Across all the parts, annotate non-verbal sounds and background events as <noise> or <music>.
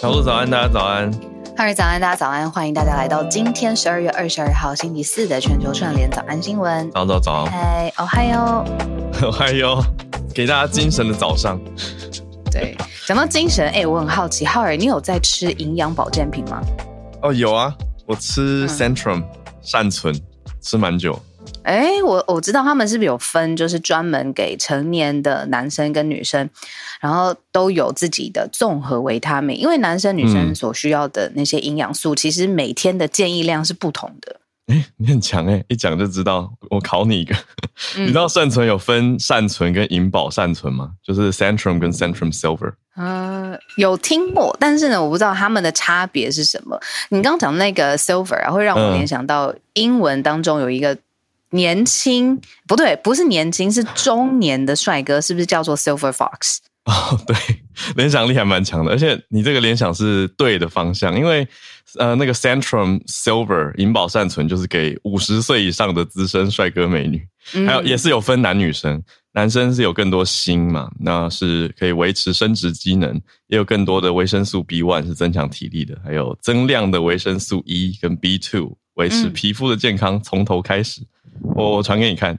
小鹿早安，大家早安。哈尔早安，大家早安，欢迎大家来到今天十二月二十二号星期四的全球串联早安新闻。早早早，嗨，哦嗨哟，嗨哟，给大家精神的早上。<laughs> 对，讲到精神，哎，我很好奇，浩尔，你有在吃营养保健品吗？哦，有啊，我吃 Centrum 善存，吃蛮久。哎，我我知道他们是不是有分，就是专门给成年的男生跟女生，然后都有自己的综合维他命，因为男生女生所需要的那些营养素，其实每天的建议量是不同的。哎，你很强哎，一讲就知道。我考你一个，<laughs> 你知道善存有分善存跟银保善存吗？就是 Centrum 跟 Centrum Silver。呃，有听过，但是呢，我不知道他们的差别是什么。你刚刚讲那个 Silver 啊，会让我联想到英文当中有一个。年轻不对，不是年轻，是中年的帅哥，是不是叫做 Silver Fox？哦，对，<laughs> 联想力还蛮强的，而且你这个联想是对的方向，因为呃，那个 Centrum Silver 银保善存就是给五十岁以上的资深帅哥美女，还有也是有分男女生，男生是有更多锌嘛，那是可以维持生殖机能，也有更多的维生素 B one 是增强体力的，还有增量的维生素 E 跟 B two 维持皮肤的健康，从头开始。我我传给你看，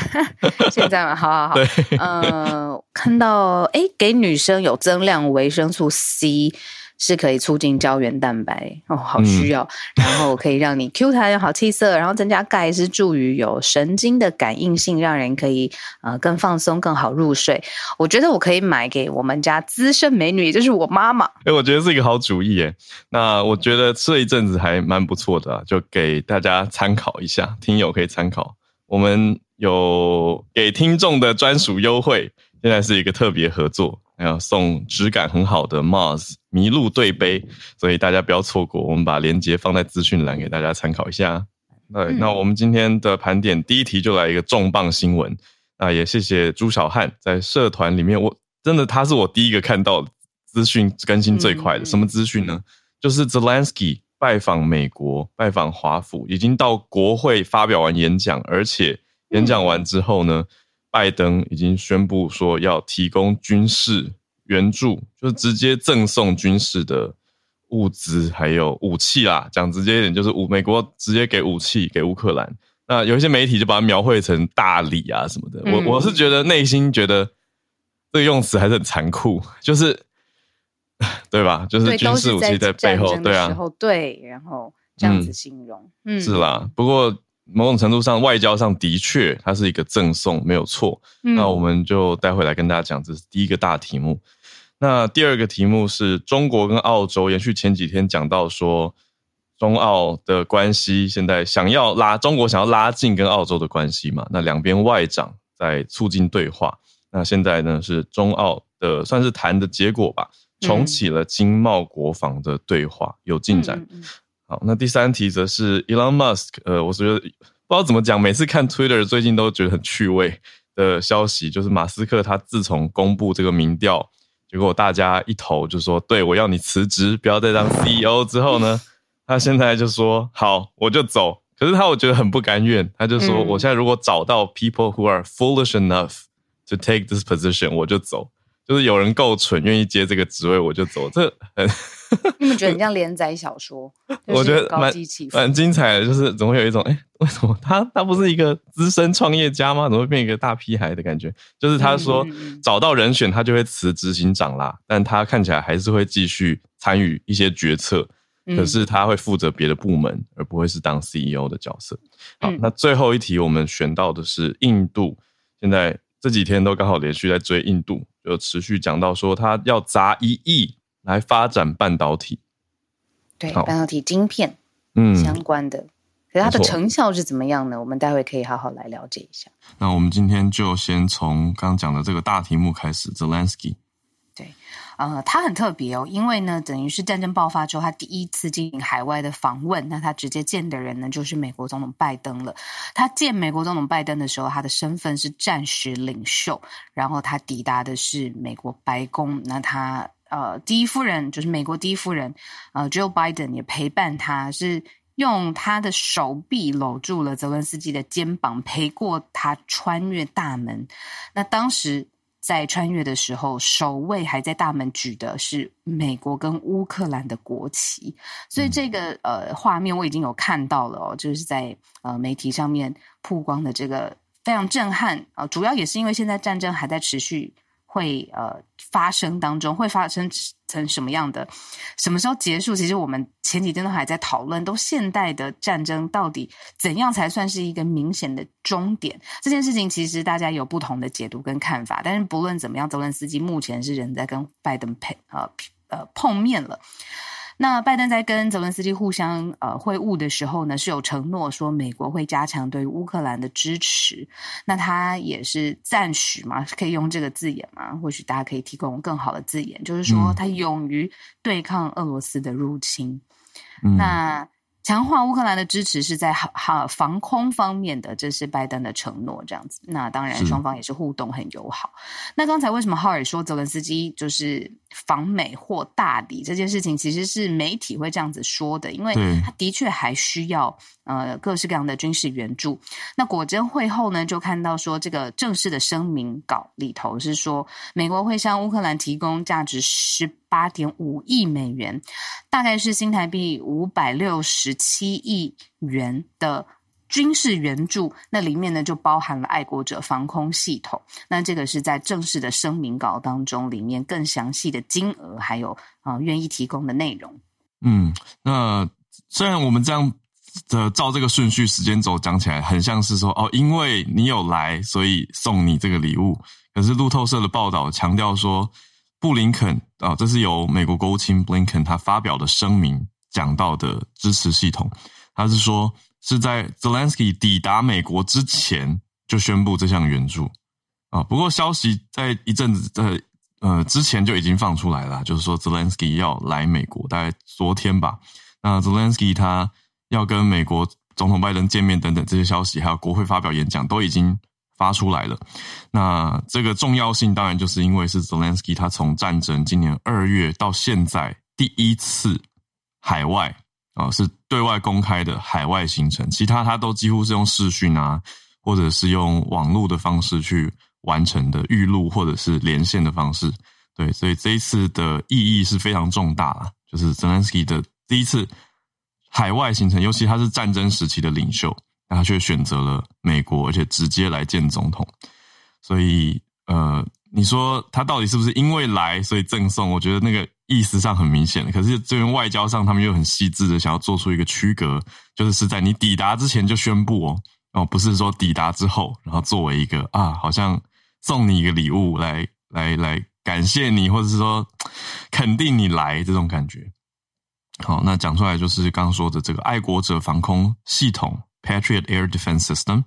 <laughs> 现在吗？好好好。<laughs> 对，嗯，看到哎，给女生有增量维生素 C，是可以促进胶原蛋白哦，好需要。然后可以让你 Q 弹好气色，然后增加钙是助于有神经的感应性，让人可以呃更放松、更好入睡。我觉得我可以买给我们家资深美女，也就是我妈妈。哎，我觉得是一个好主意耶。那我觉得这一阵子还蛮不错的，就给大家参考一下，听友可以参考。我们有给听众的专属优惠，现在是一个特别合作，还有送质感很好的 Mars 麋鹿对杯，所以大家不要错过。我们把链接放在资讯栏给大家参考一下。对，那我们今天的盘点第一题就来一个重磅新闻。那也谢谢朱小汉在社团里面，我真的他是我第一个看到资讯更新最快的。什么资讯呢？就是 Zelensky。拜访美国，拜访华府，已经到国会发表完演讲，而且演讲完之后呢，拜登已经宣布说要提供军事援助，就是直接赠送军事的物资还有武器啦。讲直接一点，就是武美国直接给武器给乌克兰。那有一些媒体就把它描绘成大礼啊什么的。我我是觉得内心觉得这个用词还是很残酷，就是。<laughs> 对吧？就是军事武器在背后，对啊，对，然后这样子形容，嗯，是啦。不过某种程度上，外交上的确它是一个赠送，没有错。那我们就待会来跟大家讲，这是第一个大题目。那第二个题目是中国跟澳洲延续前几天讲到说，中澳的关系现在想要拉中国想要拉近跟澳洲的关系嘛？那两边外长在促进对话。那现在呢是中澳的算是谈的结果吧。重启了经贸国防的对话，有进展。好，那第三题则是 Elon Musk，呃，我觉得不知道怎么讲，每次看 Twitter 最近都觉得很趣味的消息，就是马斯克他自从公布这个民调，结果大家一投就说，对我要你辞职，不要再当 CEO 之后呢，他现在就说好，我就走。可是他我觉得很不甘愿，他就说，我现在如果找到 people who are foolish enough to take this position，我就走。就是有人够蠢，愿意接这个职位，我就走。这很，<laughs> 你们觉得很像连载小说？<laughs> 我觉得蛮蛮精彩的，就是总会有一种，哎，为什么他他不是一个资深创业家吗？怎么会变一个大屁孩的感觉？就是他说找到人选，他就会辞执行长啦，但他看起来还是会继续参与一些决策。可是他会负责别的部门，而不会是当 CEO 的角色。好，那最后一题我们选到的是印度。现在这几天都刚好连续在追印度，就持续讲到说他要砸一亿来发展半导体。对，半导体晶片，嗯，相关的。可是它的成效是怎么样呢？我们待会可以好好来了解一下。那我们今天就先从刚刚讲的这个大题目开始，Zelensky。呃，他很特别哦，因为呢，等于是战争爆发之后，他第一次进行海外的访问，那他直接见的人呢，就是美国总统拜登了。他见美国总统拜登的时候，他的身份是战时领袖，然后他抵达的是美国白宫，那他呃，第一夫人就是美国第一夫人呃，Joe Biden 也陪伴他，是用他的手臂搂住了泽伦斯基的肩膀，陪过他穿越大门。那当时。在穿越的时候，守卫还在大门举的是美国跟乌克兰的国旗，所以这个呃画面我已经有看到了哦，就是在呃媒体上面曝光的这个非常震撼啊，主要也是因为现在战争还在持续。会呃发生当中会发生成什么样的？什么时候结束？其实我们前几天都还在讨论，都现代的战争到底怎样才算是一个明显的终点？这件事情其实大家有不同的解读跟看法。但是不论怎么样，泽伦斯基目前是人在跟拜登配呃呃碰面了。那拜登在跟泽伦斯基互相呃会晤的时候呢，是有承诺说美国会加强对乌克兰的支持。那他也是赞许嘛，可以用这个字眼嘛？或许大家可以提供更好的字眼，就是说他勇于对抗俄罗斯的入侵。那。强化乌克兰的支持是在哈哈防空方面的，这是拜登的承诺，这样子。那当然，双方也是互动很友好。那刚才为什么浩尔说泽伦斯基就是访美或大礼这件事情，其实是媒体会这样子说的，因为他的确还需要。呃，各式各样的军事援助。那果真会后呢，就看到说，这个正式的声明稿里头是说，美国会向乌克兰提供价值十八点五亿美元，大概是新台币五百六十七亿元的军事援助。那里面呢，就包含了爱国者防空系统。那这个是在正式的声明稿当中，里面更详细的金额，还有啊，愿意提供的内容。嗯，那虽然我们这样。的照这个顺序时间轴讲起来，很像是说哦，因为你有来，所以送你这个礼物。可是路透社的报道强调说，布林肯啊，这是由美国国务卿布林肯他发表的声明讲到的支持系统。他是说是在 Zelensky 抵达美国之前就宣布这项援助啊。不过消息在一阵子在呃之前就已经放出来了，就是说 Zelensky 要来美国，大概昨天吧。那 Zelensky 他。要跟美国总统拜登见面等等这些消息，还有国会发表演讲都已经发出来了。那这个重要性当然就是因为是 Zelensky 他从战争今年二月到现在第一次海外啊是对外公开的海外行程，其他他都几乎是用视讯啊，或者是用网络的方式去完成的预录或者是连线的方式。对，所以这一次的意义是非常重大啊，就是 Zelensky 的第一次。海外行程，尤其他是战争时期的领袖，他却选择了美国，而且直接来见总统。所以，呃，你说他到底是不是因为来所以赠送？我觉得那个意思上很明显。可是这边外交上，他们又很细致的想要做出一个区隔，就是是在你抵达之前就宣布哦，哦，不是说抵达之后，然后作为一个啊，好像送你一个礼物来来来感谢你，或者是说肯定你来这种感觉。好，那讲出来就是刚刚说的这个爱国者防空系统 （Patriot Air Defense System）。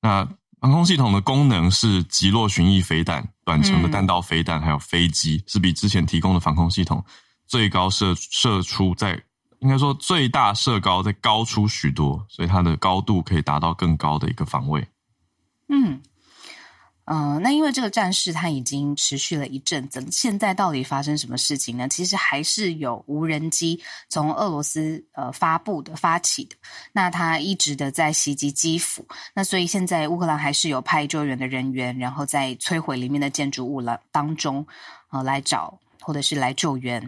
那防空系统的功能是击落巡弋飞弹、短程的弹道飞弹，还有飞机，是比之前提供的防空系统最高射射出在应该说最大射高在高出许多，所以它的高度可以达到更高的一个防卫。嗯。嗯，那因为这个战事它已经持续了一阵子，现在到底发生什么事情呢？其实还是有无人机从俄罗斯呃发布的、发起的，那它一直的在袭击基辅，那所以现在乌克兰还是有派救援的人员，然后在摧毁里面的建筑物了当中，呃，来找。或者是来救援。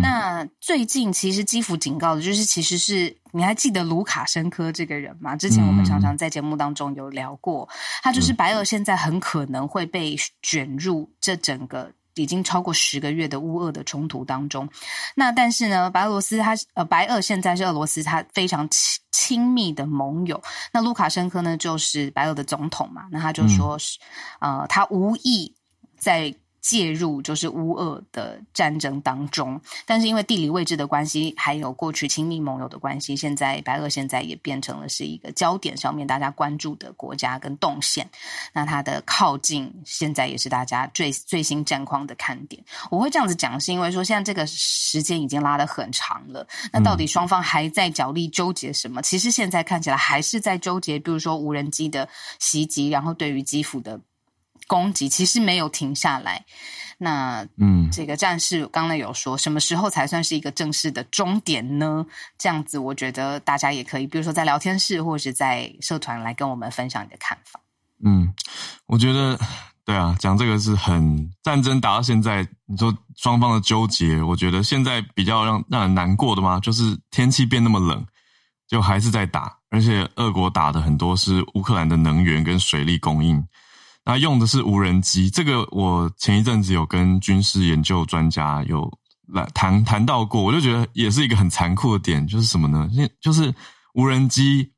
那最近其实基辅警告的就是，其实是你还记得卢卡申科这个人吗？之前我们常常在节目当中有聊过，他就是白俄现在很可能会被卷入这整个已经超过十个月的乌俄的冲突当中。那但是呢，白俄罗斯他呃，白俄现在是俄罗斯他非常亲亲密的盟友。那卢卡申科呢，就是白俄的总统嘛，那他就说是呃，他无意在。介入就是乌俄的战争当中，但是因为地理位置的关系，还有过去亲密盟友的关系，现在白俄现在也变成了是一个焦点上面大家关注的国家跟动线。那它的靠近现在也是大家最最新战况的看点。我会这样子讲，是因为说现在这个时间已经拉得很长了。那到底双方还在角力纠结什么？其实现在看起来还是在纠结，比如说无人机的袭击，然后对于基辅的。攻击其实没有停下来，那嗯，这个战事刚才有说什么时候才算是一个正式的终点呢？这样子，我觉得大家也可以，比如说在聊天室或者是在社团来跟我们分享你的看法。嗯，我觉得对啊，讲这个是很战争打到现在，你说双方的纠结，我觉得现在比较让让人难过的嘛，就是天气变那么冷，就还是在打，而且俄国打的很多是乌克兰的能源跟水利供应。那用的是无人机，这个我前一阵子有跟军事研究专家有来谈谈到过，我就觉得也是一个很残酷的点，就是什么呢？就是无人机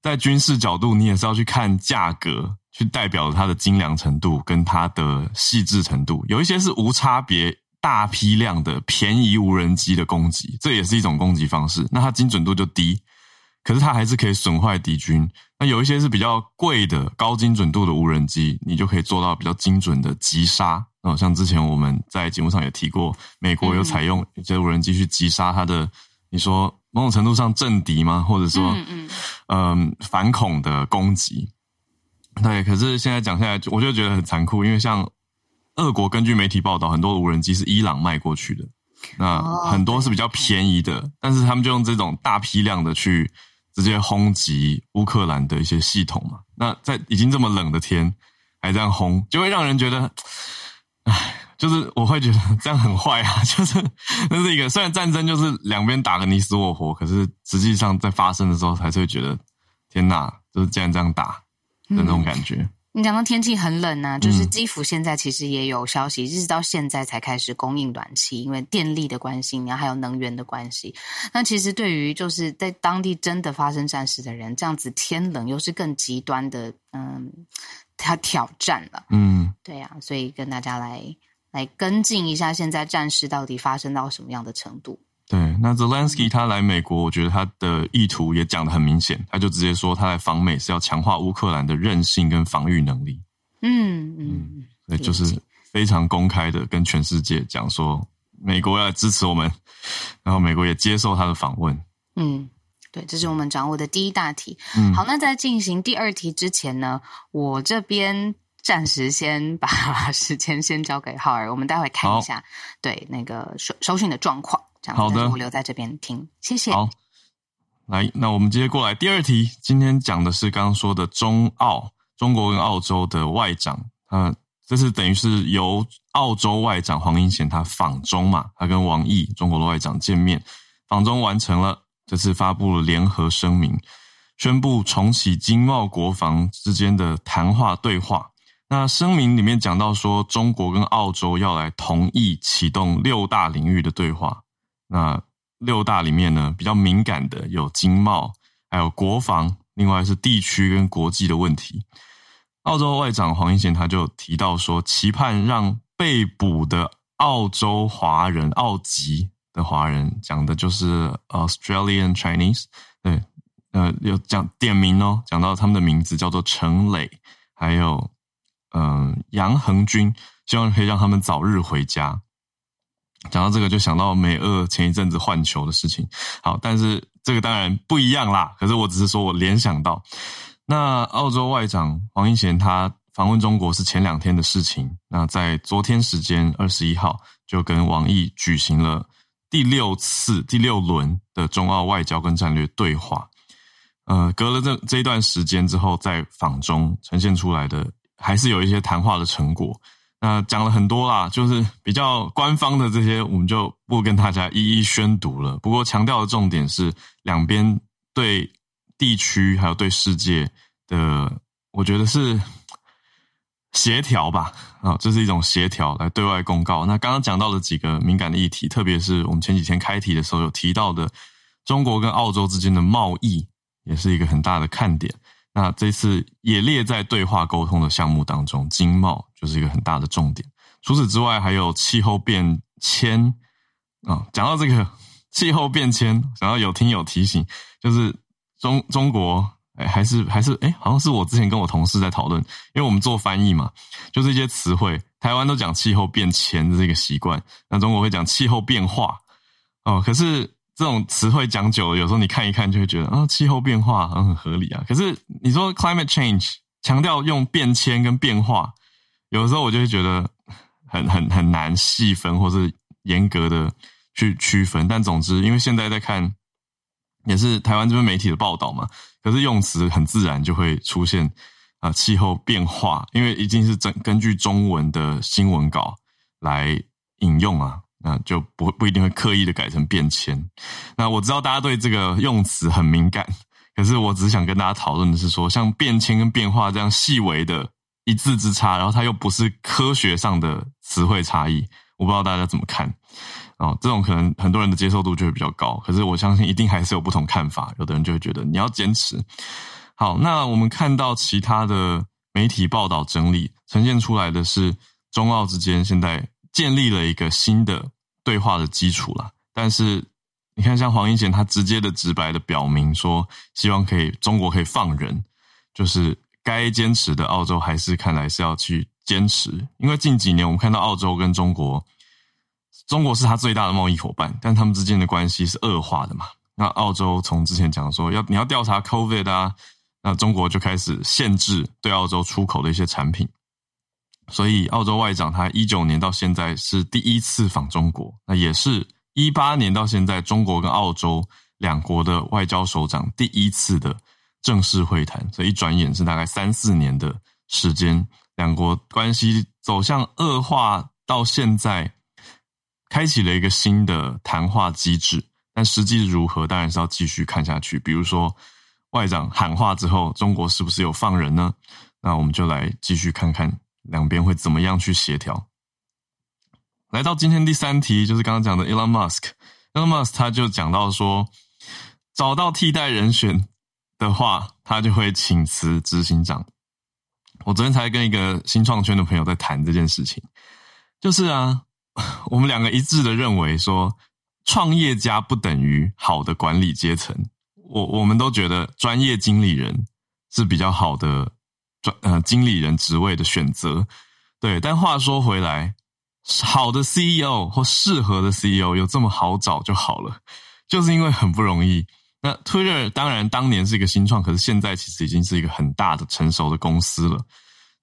在军事角度，你也是要去看价格，去代表它的精良程度跟它的细致程度。有一些是无差别、大批量的便宜无人机的攻击，这也是一种攻击方式，那它精准度就低。可是它还是可以损坏敌军。那有一些是比较贵的、高精准度的无人机，你就可以做到比较精准的击杀。哦，像之前我们在节目上也提过，美国有采用一些无人机去击杀它的，你说某种程度上政敌吗？或者说，嗯，反恐的攻击。对，可是现在讲下来，我就觉得很残酷，因为像俄国根据媒体报道，很多无人机是伊朗卖过去的，那很多是比较便宜的，但是他们就用这种大批量的去。直接轰击乌克兰的一些系统嘛？那在已经这么冷的天还这样轰，就会让人觉得，唉，就是我会觉得这样很坏啊！<laughs> 就是那是一个虽然战争就是两边打个你死我活，可是实际上在发生的时候还是会觉得天哪，就是竟然这样打的那种感觉。你讲到天气很冷呢，就是基辅现在其实也有消息，一直到现在才开始供应暖气，因为电力的关系，然后还有能源的关系。那其实对于就是在当地真的发生战事的人，这样子天冷又是更极端的，嗯，他挑战了。嗯，对呀，所以跟大家来来跟进一下，现在战事到底发生到什么样的程度。对，那 Zelensky 他来美国，我觉得他的意图也讲得很明显，他就直接说他来访美是要强化乌克兰的韧性跟防御能力。嗯嗯，对，就是非常公开的跟全世界讲说，美国要支持我们，然后美国也接受他的访问。嗯，对，这是我们掌握的第一大题。嗯，好，那在进行第二题之前呢，我这边暂时先把 <laughs> 时间先交给浩儿，我们待会看一下对那个收收讯的状况。好的，我留在这边听，谢谢。好，来，那我们直接着过来第二题。今天讲的是刚刚说的中澳，中国跟澳洲的外长，嗯，这是等于是由澳洲外长黄英贤他访中嘛，他跟王毅中国的外长见面，访中完成了，这次发布了联合声明，宣布重启经贸国防之间的谈话对话。那声明里面讲到说，中国跟澳洲要来同意启动六大领域的对话。那六大里面呢，比较敏感的有经贸，还有国防，另外是地区跟国际的问题。澳洲外长黄英贤他就提到说，期盼让被捕的澳洲华人、澳籍的华人，讲的就是 Australian Chinese，对，呃，有讲点名哦，讲到他们的名字叫做陈磊，还有嗯杨恒军，希望可以让他们早日回家。讲到这个，就想到美俄前一阵子换球的事情。好，但是这个当然不一样啦。可是我只是说我联想到，那澳洲外长黄英贤他访问中国是前两天的事情。那在昨天时间二十一号，就跟王毅举行了第六次、第六轮的中澳外交跟战略对话。呃，隔了这这一段时间之后，在访中呈现出来的，还是有一些谈话的成果。那讲了很多啦，就是比较官方的这些，我们就不跟大家一一宣读了。不过强调的重点是，两边对地区还有对世界的，我觉得是协调吧。啊，这是一种协调来对外公告。那刚刚讲到了几个敏感的议题，特别是我们前几天开题的时候有提到的，中国跟澳洲之间的贸易，也是一个很大的看点。那这次也列在对话沟通的项目当中，经贸就是一个很大的重点。除此之外，还有气候变迁啊。讲到这个气候变迁，想要有听友提醒，就是中中国哎，还是还是哎，好像是我之前跟我同事在讨论，因为我们做翻译嘛，就是一些词汇，台湾都讲气候变迁的这个习惯，那中国会讲气候变化哦，可是。这种词汇讲久了，有时候你看一看就会觉得啊，气候变化很很合理啊。可是你说 climate change 强调用变迁跟变化，有的时候我就会觉得很很很难细分或是严格的去区分。但总之，因为现在在看也是台湾这边媒体的报道嘛，可是用词很自然就会出现啊气候变化，因为已经是整根据中文的新闻稿来引用啊。那就不不一定会刻意的改成变迁。那我知道大家对这个用词很敏感，可是我只想跟大家讨论的是说，像变迁跟变化这样细微的一字之差，然后它又不是科学上的词汇差异，我不知道大家怎么看。哦，这种可能很多人的接受度就会比较高，可是我相信一定还是有不同看法。有的人就会觉得你要坚持。好，那我们看到其他的媒体报道整理呈现出来的是中澳之间现在。建立了一个新的对话的基础了，但是你看，像黄英贤他直接的、直白的表明说，希望可以中国可以放人，就是该坚持的澳洲还是看来是要去坚持，因为近几年我们看到澳洲跟中国，中国是他最大的贸易伙伴，但他们之间的关系是恶化的嘛？那澳洲从之前讲说要你要调查 COVID 啊，那中国就开始限制对澳洲出口的一些产品。所以，澳洲外长他一九年到现在是第一次访中国，那也是一八年到现在中国跟澳洲两国的外交首长第一次的正式会谈。所以一转眼是大概三四年的时间，两国关系走向恶化，到现在开启了一个新的谈话机制。但实际如何，当然是要继续看下去。比如说，外长喊话之后，中国是不是有放人呢？那我们就来继续看看。两边会怎么样去协调？来到今天第三题，就是刚刚讲的 Elon Musk。Elon Musk 他就讲到说，找到替代人选的话，他就会请辞执行长。我昨天才跟一个新创圈的朋友在谈这件事情，就是啊，<laughs> 我们两个一致的认为说，创业家不等于好的管理阶层。我我们都觉得专业经理人是比较好的。转呃经理人职位的选择，对，但话说回来，好的 CEO 或适合的 CEO 有这么好找就好了，就是因为很不容易。那 Twitter 当然当年是一个新创，可是现在其实已经是一个很大的成熟的公司了，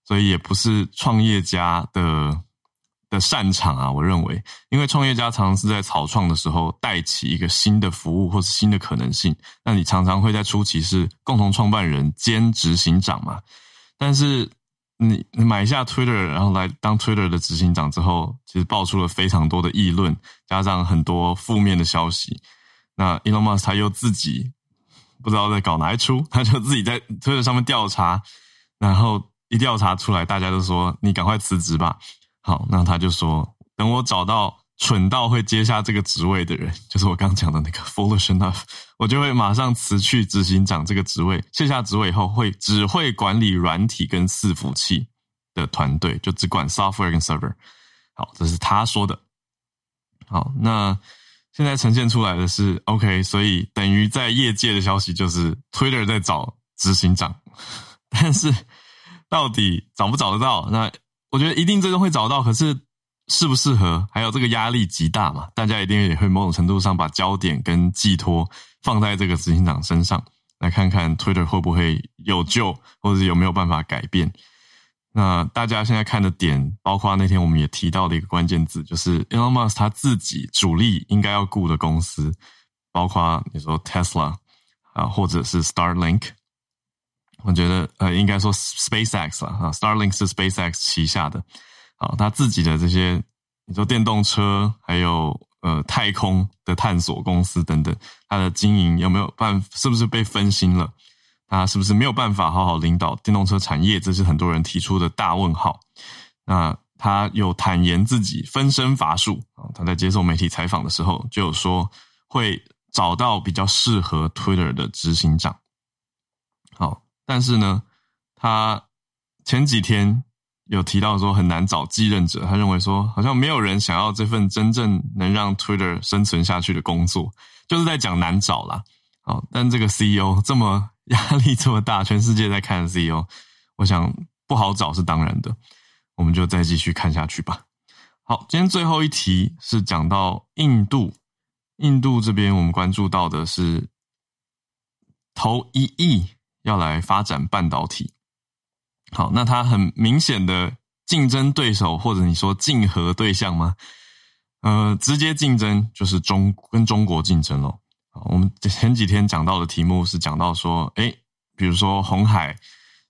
所以也不是创业家的的擅长啊。我认为，因为创业家常常是在草创的时候带起一个新的服务或是新的可能性，那你常常会在初期是共同创办人兼执行长嘛。但是你你买下 Twitter，然后来当 Twitter 的执行长之后，其实爆出了非常多的议论，加上很多负面的消息。那 Elon Musk 他又自己不知道在搞哪一出，他就自己在 Twitter 上面调查，然后一调查出来，大家都说你赶快辞职吧。好，那他就说等我找到。蠢到会接下这个职位的人，<laughs> 就是我刚讲的那个 foolish enough，我就会马上辞去执行长这个职位，卸下职位以后会只会管理软体跟伺服器的团队，就只管 software 跟 server。好，这是他说的。好，那现在呈现出来的是 OK，所以等于在业界的消息就是 Twitter 在找执行长，<laughs> 但是到底找不找得到？那我觉得一定最终会找到，可是。适不适合？还有这个压力极大嘛？大家一定也会某种程度上把焦点跟寄托放在这个执行长身上，来看看 Twitter 会不会有救，或者是有没有办法改变。那大家现在看的点，包括那天我们也提到的一个关键字，就是 Elon Musk 他自己主力应该要雇的公司，包括你说 Tesla 啊，或者是 Starlink。我觉得呃，应该说 SpaceX 了啊，Starlink 是 SpaceX 旗下的，好，他自己的这些你说电动车，还有呃太空的探索公司等等，他的经营有没有办，是不是被分心了？他是不是没有办法好好领导电动车产业？这是很多人提出的大问号。那他有坦言自己分身乏术啊。他在接受媒体采访的时候就有说，会找到比较适合 Twitter 的执行长。好，但是呢，他前几天有提到说很难找继任者。他认为说，好像没有人想要这份真正能让 Twitter 生存下去的工作，就是在讲难找啦。好，但这个 CEO 这么。压力这么大，全世界在看 CEO，我想不好找是当然的，我们就再继续看下去吧。好，今天最后一题是讲到印度，印度这边我们关注到的是投一亿要来发展半导体。好，那它很明显的竞争对手或者你说竞合对象吗？呃，直接竞争就是中跟中国竞争喽。我们前几天讲到的题目是讲到说，哎，比如说红海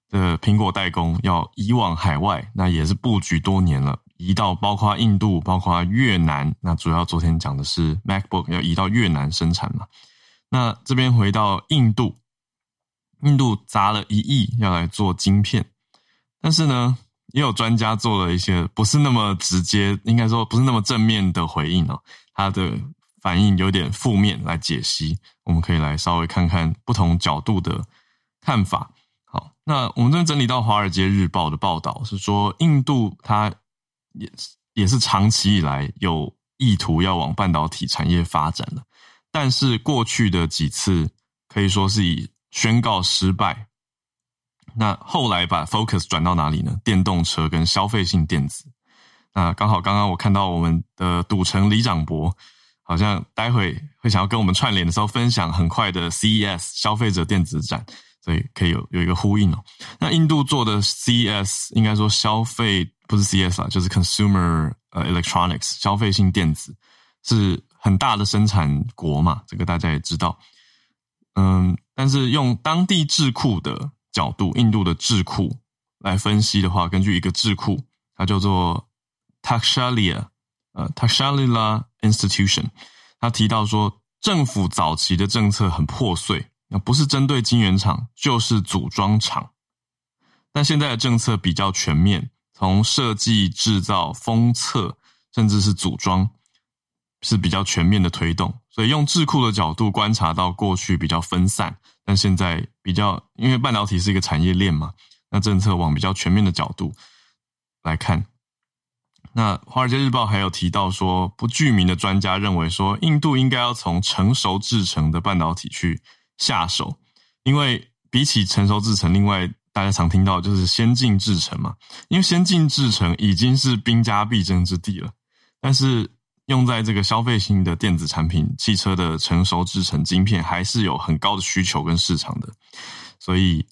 的苹果代工要移往海外，那也是布局多年了，移到包括印度、包括越南。那主要昨天讲的是 MacBook 要移到越南生产嘛？那这边回到印度，印度砸了一亿要来做晶片，但是呢，也有专家做了一些不是那么直接，应该说不是那么正面的回应哦，他的。反应有点负面来解析，我们可以来稍微看看不同角度的看法。好，那我们这边整理到《华尔街日报》的报道是说，印度它也也是长期以来有意图要往半导体产业发展的，但是过去的几次可以说是以宣告失败。那后来把 focus 转到哪里呢？电动车跟消费性电子。那刚好刚刚我看到我们的赌城李长博。好像待会会想要跟我们串联的时候，分享很快的 CES 消费者电子展，所以可以有有一个呼应哦。那印度做的 CES 应该说消费不是 CES 啊，就是 Consumer 呃 Electronics 消费性电子是很大的生产国嘛，这个大家也知道。嗯，但是用当地智库的角度，印度的智库来分析的话，根据一个智库，它叫做 Takshalia。呃 t a s h a l i l a Institution，他提到说，政府早期的政策很破碎，那不是针对晶圆厂，就是组装厂。但现在的政策比较全面，从设计、制造、封测，甚至是组装，是比较全面的推动。所以用智库的角度观察到，过去比较分散，但现在比较，因为半导体是一个产业链嘛，那政策往比较全面的角度来看。那《华尔街日报》还有提到说，不具名的专家认为说，印度应该要从成熟制成的半导体去下手，因为比起成熟制成，另外大家常听到就是先进制程嘛，因为先进制程已经是兵家必争之地了。但是用在这个消费性的电子产品、汽车的成熟制成晶片，还是有很高的需求跟市场的，所以，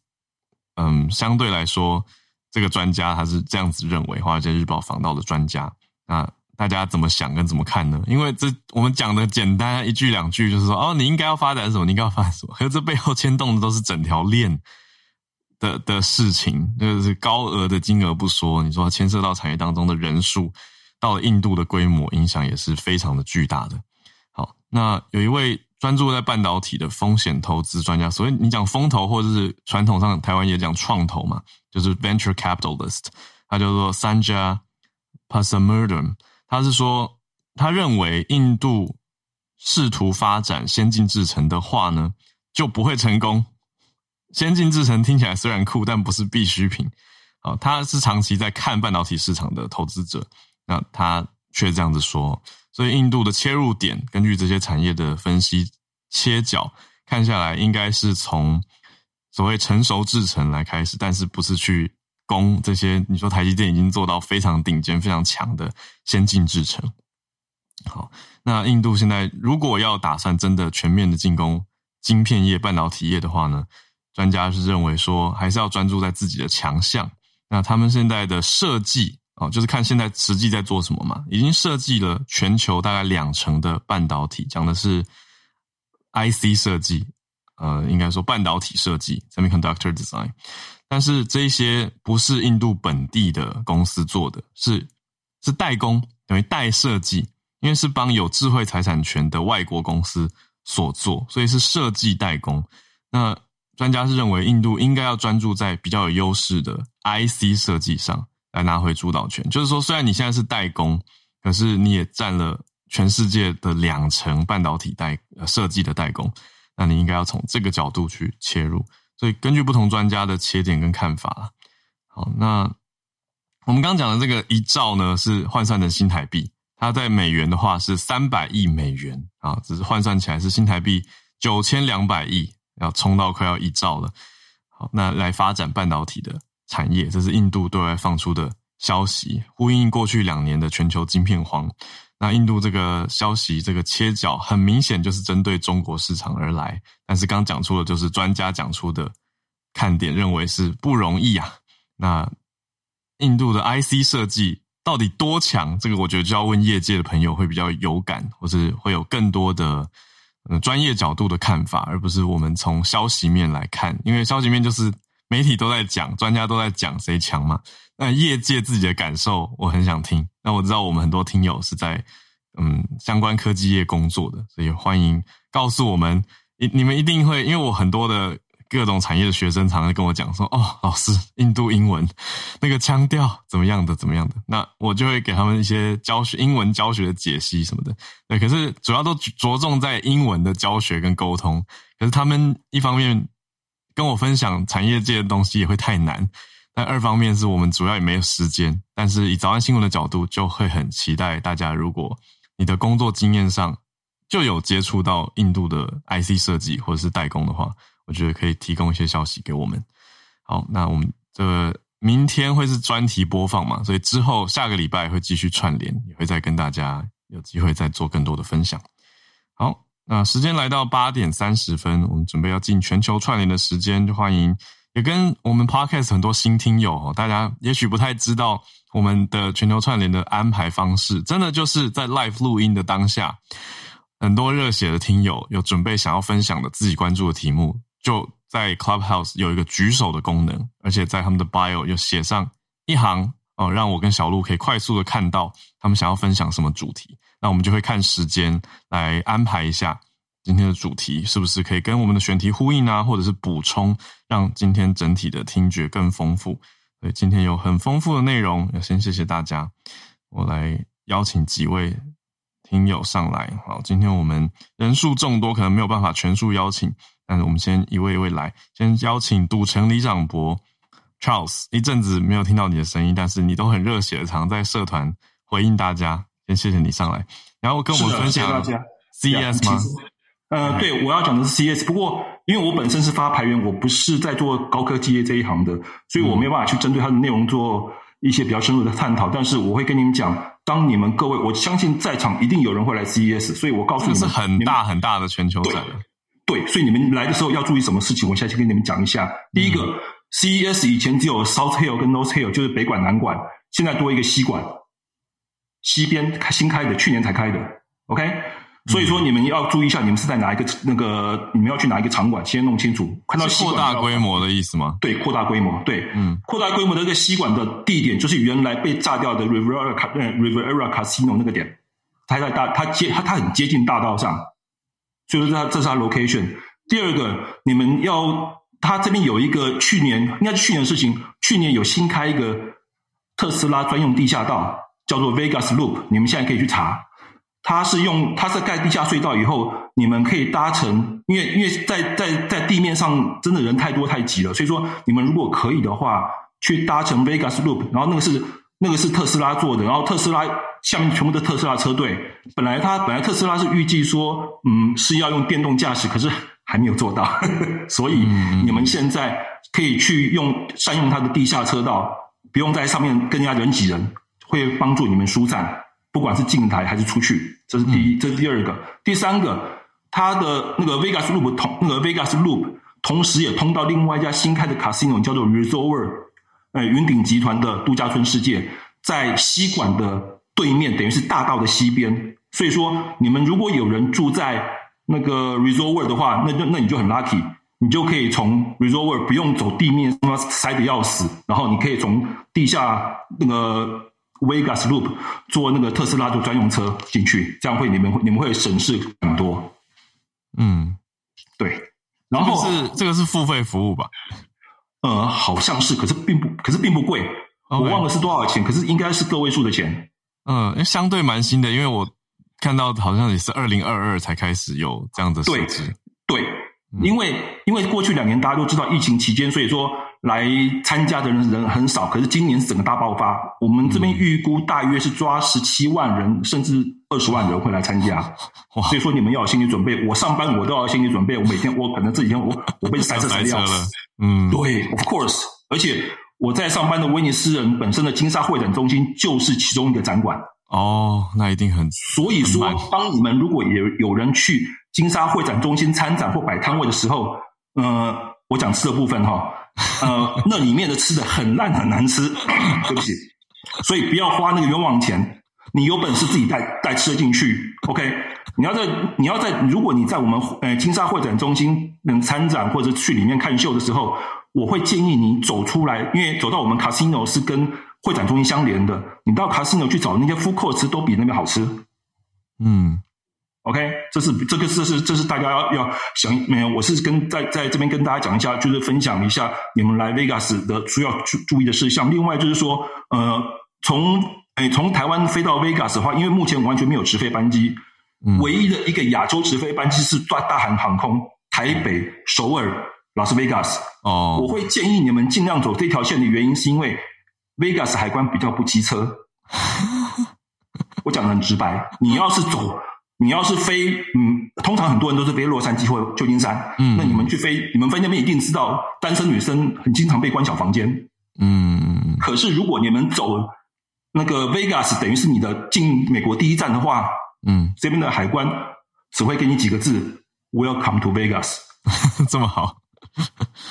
嗯，相对来说。这个专家他是这样子认为，《华尔街日报》访到的专家，那大家怎么想跟怎么看呢？因为这我们讲的简单一句两句，就是说哦，你应该要发展什么，你应该要发展什么，可是这背后牵动的都是整条链的的事情，就是高额的金额不说，你说牵涉到产业当中的人数，到印度的规模，影响也是非常的巨大的。好，那有一位。专注在半导体的风险投资专家，所以你讲风投或者是传统上台湾也讲创投嘛，就是 venture capitalist，他叫做 Sanja Pasamurdam，他是说他认为印度试图发展先进制程的话呢，就不会成功。先进制程听起来虽然酷，但不是必需品。啊，他是长期在看半导体市场的投资者，那他却这样子说。所以，印度的切入点，根据这些产业的分析切角看下来，应该是从所谓成熟制程来开始，但是不是去攻这些？你说台积电已经做到非常顶尖、非常强的先进制程。好，那印度现在如果要打算真的全面的进攻晶片业、半导体业的话呢？专家是认为说，还是要专注在自己的强项，那他们现在的设计哦，就是看现在实际在做什么嘛，已经设计了全球大概两成的半导体，讲的是 IC 设计，呃，应该说半导体设计 （semiconductor design）。但是这些不是印度本地的公司做的，是是代工，等于代设计，因为是帮有智慧财产权的外国公司所做，所以是设计代工。那专家是认为，印度应该要专注在比较有优势的 IC 设计上来拿回主导权。就是说，虽然你现在是代工，可是你也占了全世界的两成半导体代设计的代工，那你应该要从这个角度去切入。所以根据不同专家的切点跟看法，好，那我们刚讲的这个一兆呢，是换算成新台币，它在美元的话是三百亿美元啊，只是换算起来是新台币九千两百亿，要冲到快要一兆了。好，那来发展半导体的产业，这是印度对外放出的消息，呼应过去两年的全球晶片荒。那印度这个消息，这个切角很明显就是针对中国市场而来，但是刚讲出的就是专家讲出的看点，认为是不容易啊。那印度的 IC 设计到底多强？这个我觉得就要问业界的朋友会比较有感，或是会有更多的嗯专业角度的看法，而不是我们从消息面来看，因为消息面就是媒体都在讲，专家都在讲谁强嘛。那业界自己的感受，我很想听。那我知道我们很多听友是在嗯相关科技业工作的，所以欢迎告诉我们，你你们一定会，因为我很多的各种产业的学生常常跟我讲说，哦，老师，印度英文那个腔调怎么样的，怎么样的，那我就会给他们一些教学英文教学的解析什么的。对，可是主要都着重在英文的教学跟沟通，可是他们一方面跟我分享产业界的东西也会太难。但二方面是我们主要也没有时间，但是以早安新闻的角度，就会很期待大家，如果你的工作经验上就有接触到印度的 IC 设计或者是代工的话，我觉得可以提供一些消息给我们。好，那我们这明天会是专题播放嘛，所以之后下个礼拜会继续串联，也会再跟大家有机会再做更多的分享。好，那时间来到八点三十分，我们准备要进全球串联的时间，就欢迎。也跟我们 podcast 很多新听友哦，大家也许不太知道我们的全球串联的安排方式，真的就是在 live 录音的当下，很多热血的听友有准备想要分享的自己关注的题目，就在 Clubhouse 有一个举手的功能，而且在他们的 bio 又写上一行哦，让我跟小鹿可以快速的看到他们想要分享什么主题，那我们就会看时间来安排一下。今天的主题是不是可以跟我们的选题呼应啊，或者是补充，让今天整体的听觉更丰富？所以，今天有很丰富的内容，要先谢谢大家。我来邀请几位听友上来。好，今天我们人数众多，可能没有办法全数邀请，但是我们先一位一位来。先邀请赌城李长博 Charles，一阵子没有听到你的声音，但是你都很热血的，常在社团回应大家。先谢谢你上来，然后跟我们分享 CES 吗？呃，对，我要讲的是 CES，。不过，因为我本身是发牌员，我不是在做高科技业这一行的，所以我没有办法去针对它的内容做一些比较深入的探讨。但是，我会跟你们讲，当你们各位，我相信在场一定有人会来 CES，所以我告诉你们，是很大很大的全球展。对，所以你们来的时候要注意什么事情？我现在先跟你们讲一下。第一个，CES 以前只有 South Hill 跟 North Hill，就是北馆南馆，现在多一个西馆，西边开新开的，去年才开的。OK。所以说，你们要注意一下，你们是在哪一个那个？你们要去哪一个场馆？先弄清楚。看到扩大规模的意思吗？对，扩大规模。对，嗯，扩大规模的这个吸管的地点，就是原来被炸掉的 Rivera Rivera Casino 那个点，它在大，它接它它很接近大道上，所以说它这是它 location。第二个，你们要，它这边有一个去年应该是去年的事情，去年有新开一个特斯拉专用地下道，叫做 Vegas Loop，你们现在可以去查。它是用，它是盖地下隧道以后，你们可以搭乘，因为因为在在在地面上真的人太多太挤了，所以说你们如果可以的话，去搭乘 Vegas Loop，然后那个是那个是特斯拉做的，然后特斯拉下面全部的特斯拉车队，本来它本来特斯拉是预计说，嗯是要用电动驾驶，可是还没有做到，呵 <laughs> 呵所以你们现在可以去用善用它的地下车道，不用在上面更加人挤人，会帮助你们疏散。不管是进台还是出去，这是第一，这是第二个，第三个，它的那个 Vegas Loop 同那个 Vegas Loop 同时也通到另外一家新开的 casino，叫做 Resort。呃云顶集团的度假村世界，在西馆的对面，等于是大道的西边。所以说，你们如果有人住在那个 Resort World 的话，那就那你就很 lucky，你就可以从 Resort World 不用走地面，他妈塞的要死，然后你可以从地下那个 Vegas Loop 做那个特斯拉的专用车进去，这样会你们会你们会省事很多。嗯，对。然后是这个是付费服务吧？呃，好像是，可是并不，可是并不贵，我忘了是多少钱，可是应该是个位数的钱。嗯，相对蛮新的，因为我。看到好像也是二零二二才开始有这样的设置，对，因为因为过去两年大家都知道疫情期间，所以说来参加的人人很少。可是今年是整个大爆发，我们这边预估大约是抓十七万人，甚至二十万人会来参加。所以说你们要有心理准备，我上班我都要有心理准备。我每天我可能这几天我我被塞车塞掉了，嗯，对，of course。而且我在上班的威尼斯人本身的金沙会展中心就是其中一个展馆。哦，那一定很。所以说，当你们如果有有人去金沙会展中心参展或摆摊位的时候，呃，我讲吃的部分哈，呃，那里面的吃的很烂很难吃，<clears throat> 对不起，所以不要花那个冤枉钱。你有本事自己带带吃的进去，OK？你要在你要在，如果你在我们呃金沙会展中心能参展或者去里面看秀的时候，我会建议你走出来，因为走到我们 casino 是跟。会展中心相连的，你到卡西诺去找那些 food court 吃，都比那边好吃。嗯，OK，这是这个这是这是大家要要想没有？我是跟在在这边跟大家讲一下，就是分享一下你们来 Vegas 的需要注注意的事项。另外就是说，呃，从诶从台湾飞到 Vegas 的话，因为目前完全没有直飞班机，唯一的一个亚洲直飞班机是大大韩航空台北、首尔、拉斯维加斯。哦，我会建议你们尽量走这条线的原因是因为。Vegas 海关比较不机车，<laughs> 我讲的很直白。你要是走，你要是飞，嗯，通常很多人都是飞洛杉矶或旧金山，嗯，那你们去飞，你们飞那边一定知道，单身女生很经常被关小房间，嗯。可是如果你们走那个 Vegas，等于是你的进美国第一站的话，嗯，这边的海关只会给你几个字：Welcome to Vegas，<laughs> 这么好。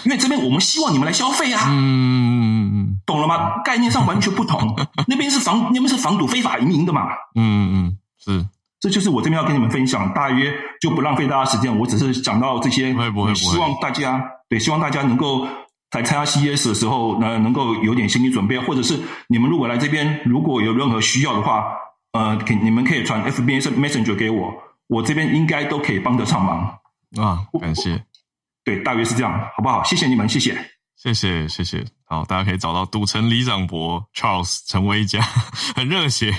因为这边我们希望你们来消费啊，嗯，懂了吗？<laughs> 概念上完全不同。那边是防，那边是防堵非法移民的嘛。嗯嗯，是，这就是我这边要跟你们分享。大约就不浪费大家时间，我只是讲到这些。不会不会，希望大家对，希望大家能够在参加 CES 的时候，呢，能够有点心理准备，或者是你们如果来这边，如果有任何需要的话，呃，可你们可以传 FB Messenger 给我，我这边应该都可以帮得上忙啊。感谢。对，大约是这样，好不好？谢谢你们，谢谢，谢谢，谢谢。好，大家可以找到赌城李长博 Charles 陈威家，很热血，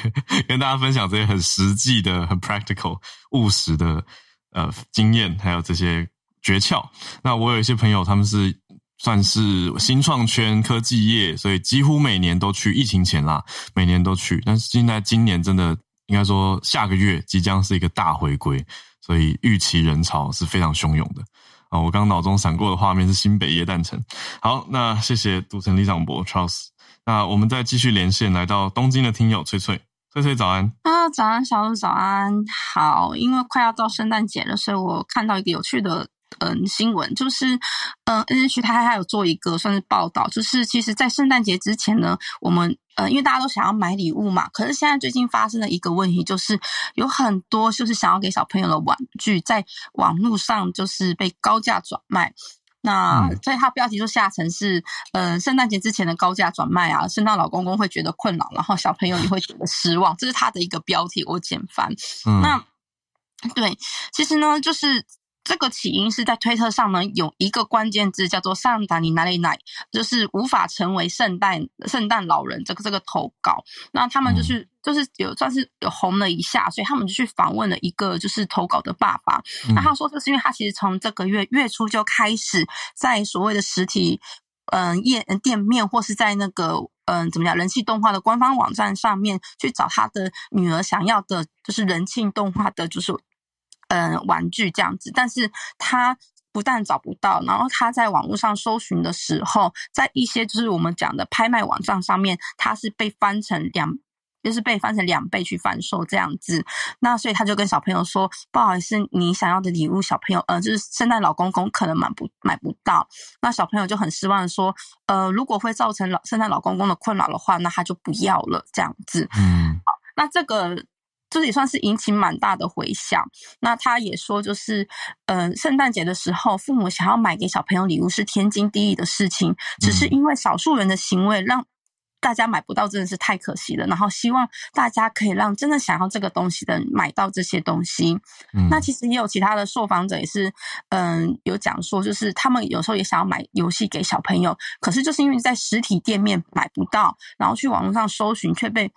跟大家分享这些很实际的、很 practical、务实的呃经验，还有这些诀窍。那我有一些朋友，他们是算是新创圈、科技业，所以几乎每年都去。疫情前啦，每年都去，但是现在今年真的应该说，下个月即将是一个大回归，所以预期人潮是非常汹涌的。我刚脑中闪过的画面是新北耶诞城。好，那谢谢赌城李长博 Charles。那我们再继续连线，来到东京的听友翠翠，翠翠早安啊，早安小鹿早安。好，因为快要到圣诞节了，所以我看到一个有趣的。嗯，新闻就是，嗯，N H 他还有做一个算是报道，就是其实，在圣诞节之前呢，我们呃，因为大家都想要买礼物嘛，可是现在最近发生的一个问题，就是有很多就是想要给小朋友的玩具，在网络上就是被高价转卖。那所以他标题就下成是，呃，圣诞节之前的高价转卖啊，圣诞老公公会觉得困扰，然后小朋友也会觉得失望，这是他的一个标题，我简翻。那对，其实呢，就是。这个起因是在推特上呢，有一个关键字叫做“上达尼哪里奶”，就是无法成为圣诞圣诞老人这个这个投稿。那他们就是就是有算是有红了一下，所以他们就去访问了一个就是投稿的爸爸。那他说这是因为他其实从这个月月初就开始在所谓的实体嗯店店面或是在那个嗯怎么讲人气动画的官方网站上面去找他的女儿想要的，就是人气动画的，就是。嗯，玩具这样子，但是他不但找不到，然后他在网络上搜寻的时候，在一些就是我们讲的拍卖网站上面，他是被翻成两就是被翻成两倍去贩售这样子。那所以他就跟小朋友说：“不好意思，你想要的礼物，小朋友呃，就是圣诞老公公可能买不买不到。”那小朋友就很失望说：“呃，如果会造成老圣诞老公公的困扰的话，那他就不要了这样子。”嗯，好，那这个。这也算是引起蛮大的回响。那他也说，就是，呃，圣诞节的时候，父母想要买给小朋友礼物是天经地义的事情，只是因为少数人的行为让大家买不到，真的是太可惜了。然后希望大家可以让真的想要这个东西的人买到这些东西。那其实也有其他的受访者也是，嗯，有讲说，就是他们有时候也想要买游戏给小朋友，可是就是因为在实体店面买不到，然后去网络上搜寻却被。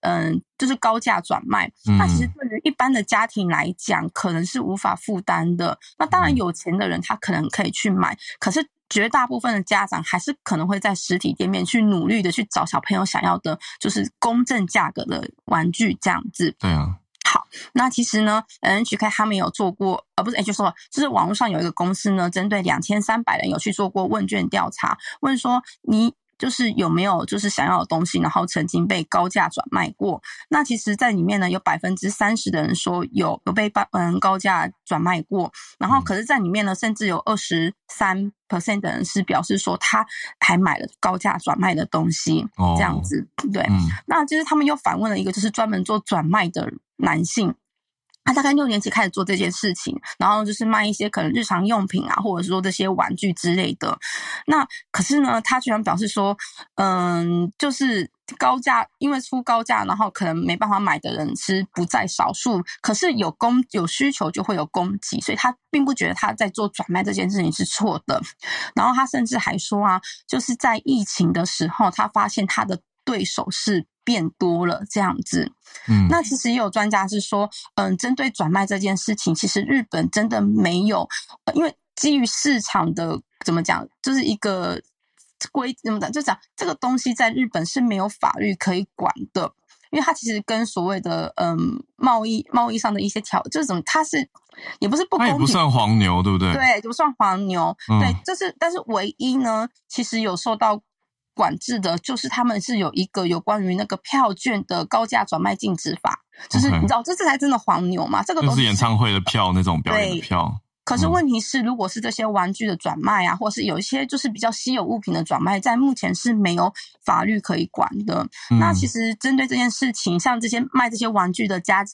嗯，就是高价转卖，那其实对于一般的家庭来讲，可能是无法负担的。那当然，有钱的人他可能可以去买，可是绝大部分的家长还是可能会在实体店面去努力的去找小朋友想要的，就是公正价格的玩具这样子。对啊。好，那其实呢，NHK 他们有做过，呃，不是，哎，就说就是网络上有一个公司呢，针对两千三百人有去做过问卷调查，问说你。就是有没有就是想要的东西，然后曾经被高价转卖过？那其实，在里面呢，有百分之三十的人说有有被嗯高价转卖过，然后可是，在里面呢，甚至有二十三 percent 的人是表示说他还买了高价转卖的东西，哦这样子对。那就是他们又反问了一个，就是专门做转卖的男性。他大概六年级开始做这件事情，然后就是卖一些可能日常用品啊，或者说这些玩具之类的。那可是呢，他居然表示说，嗯，就是高价，因为出高价，然后可能没办法买的人是不在少数。可是有供有需求就会有供给，所以他并不觉得他在做转卖这件事情是错的。然后他甚至还说啊，就是在疫情的时候，他发现他的对手是。变多了这样子，嗯，那其实也有专家是说，嗯，针对转卖这件事情，其实日本真的没有，因为基于市场的怎么讲，就是一个规怎么讲，就讲这个东西在日本是没有法律可以管的，因为它其实跟所谓的嗯贸易贸易上的一些条，就是怎么，它是也不是不公平，不算黄牛，对不对？对，不算黄牛，对，就是但是唯一呢，其实有受到。管制的，就是他们是有一个有关于那个票券的高价转卖禁止法，就是你知道这这才真的黄牛嘛？这个都是演唱会的票那种表演的票。可是问题是，如果是这些玩具的转卖啊，或是有一些就是比较稀有物品的转卖，在目前是没有法律可以管的。那其实针对这件事情，像这些卖这些玩具的家，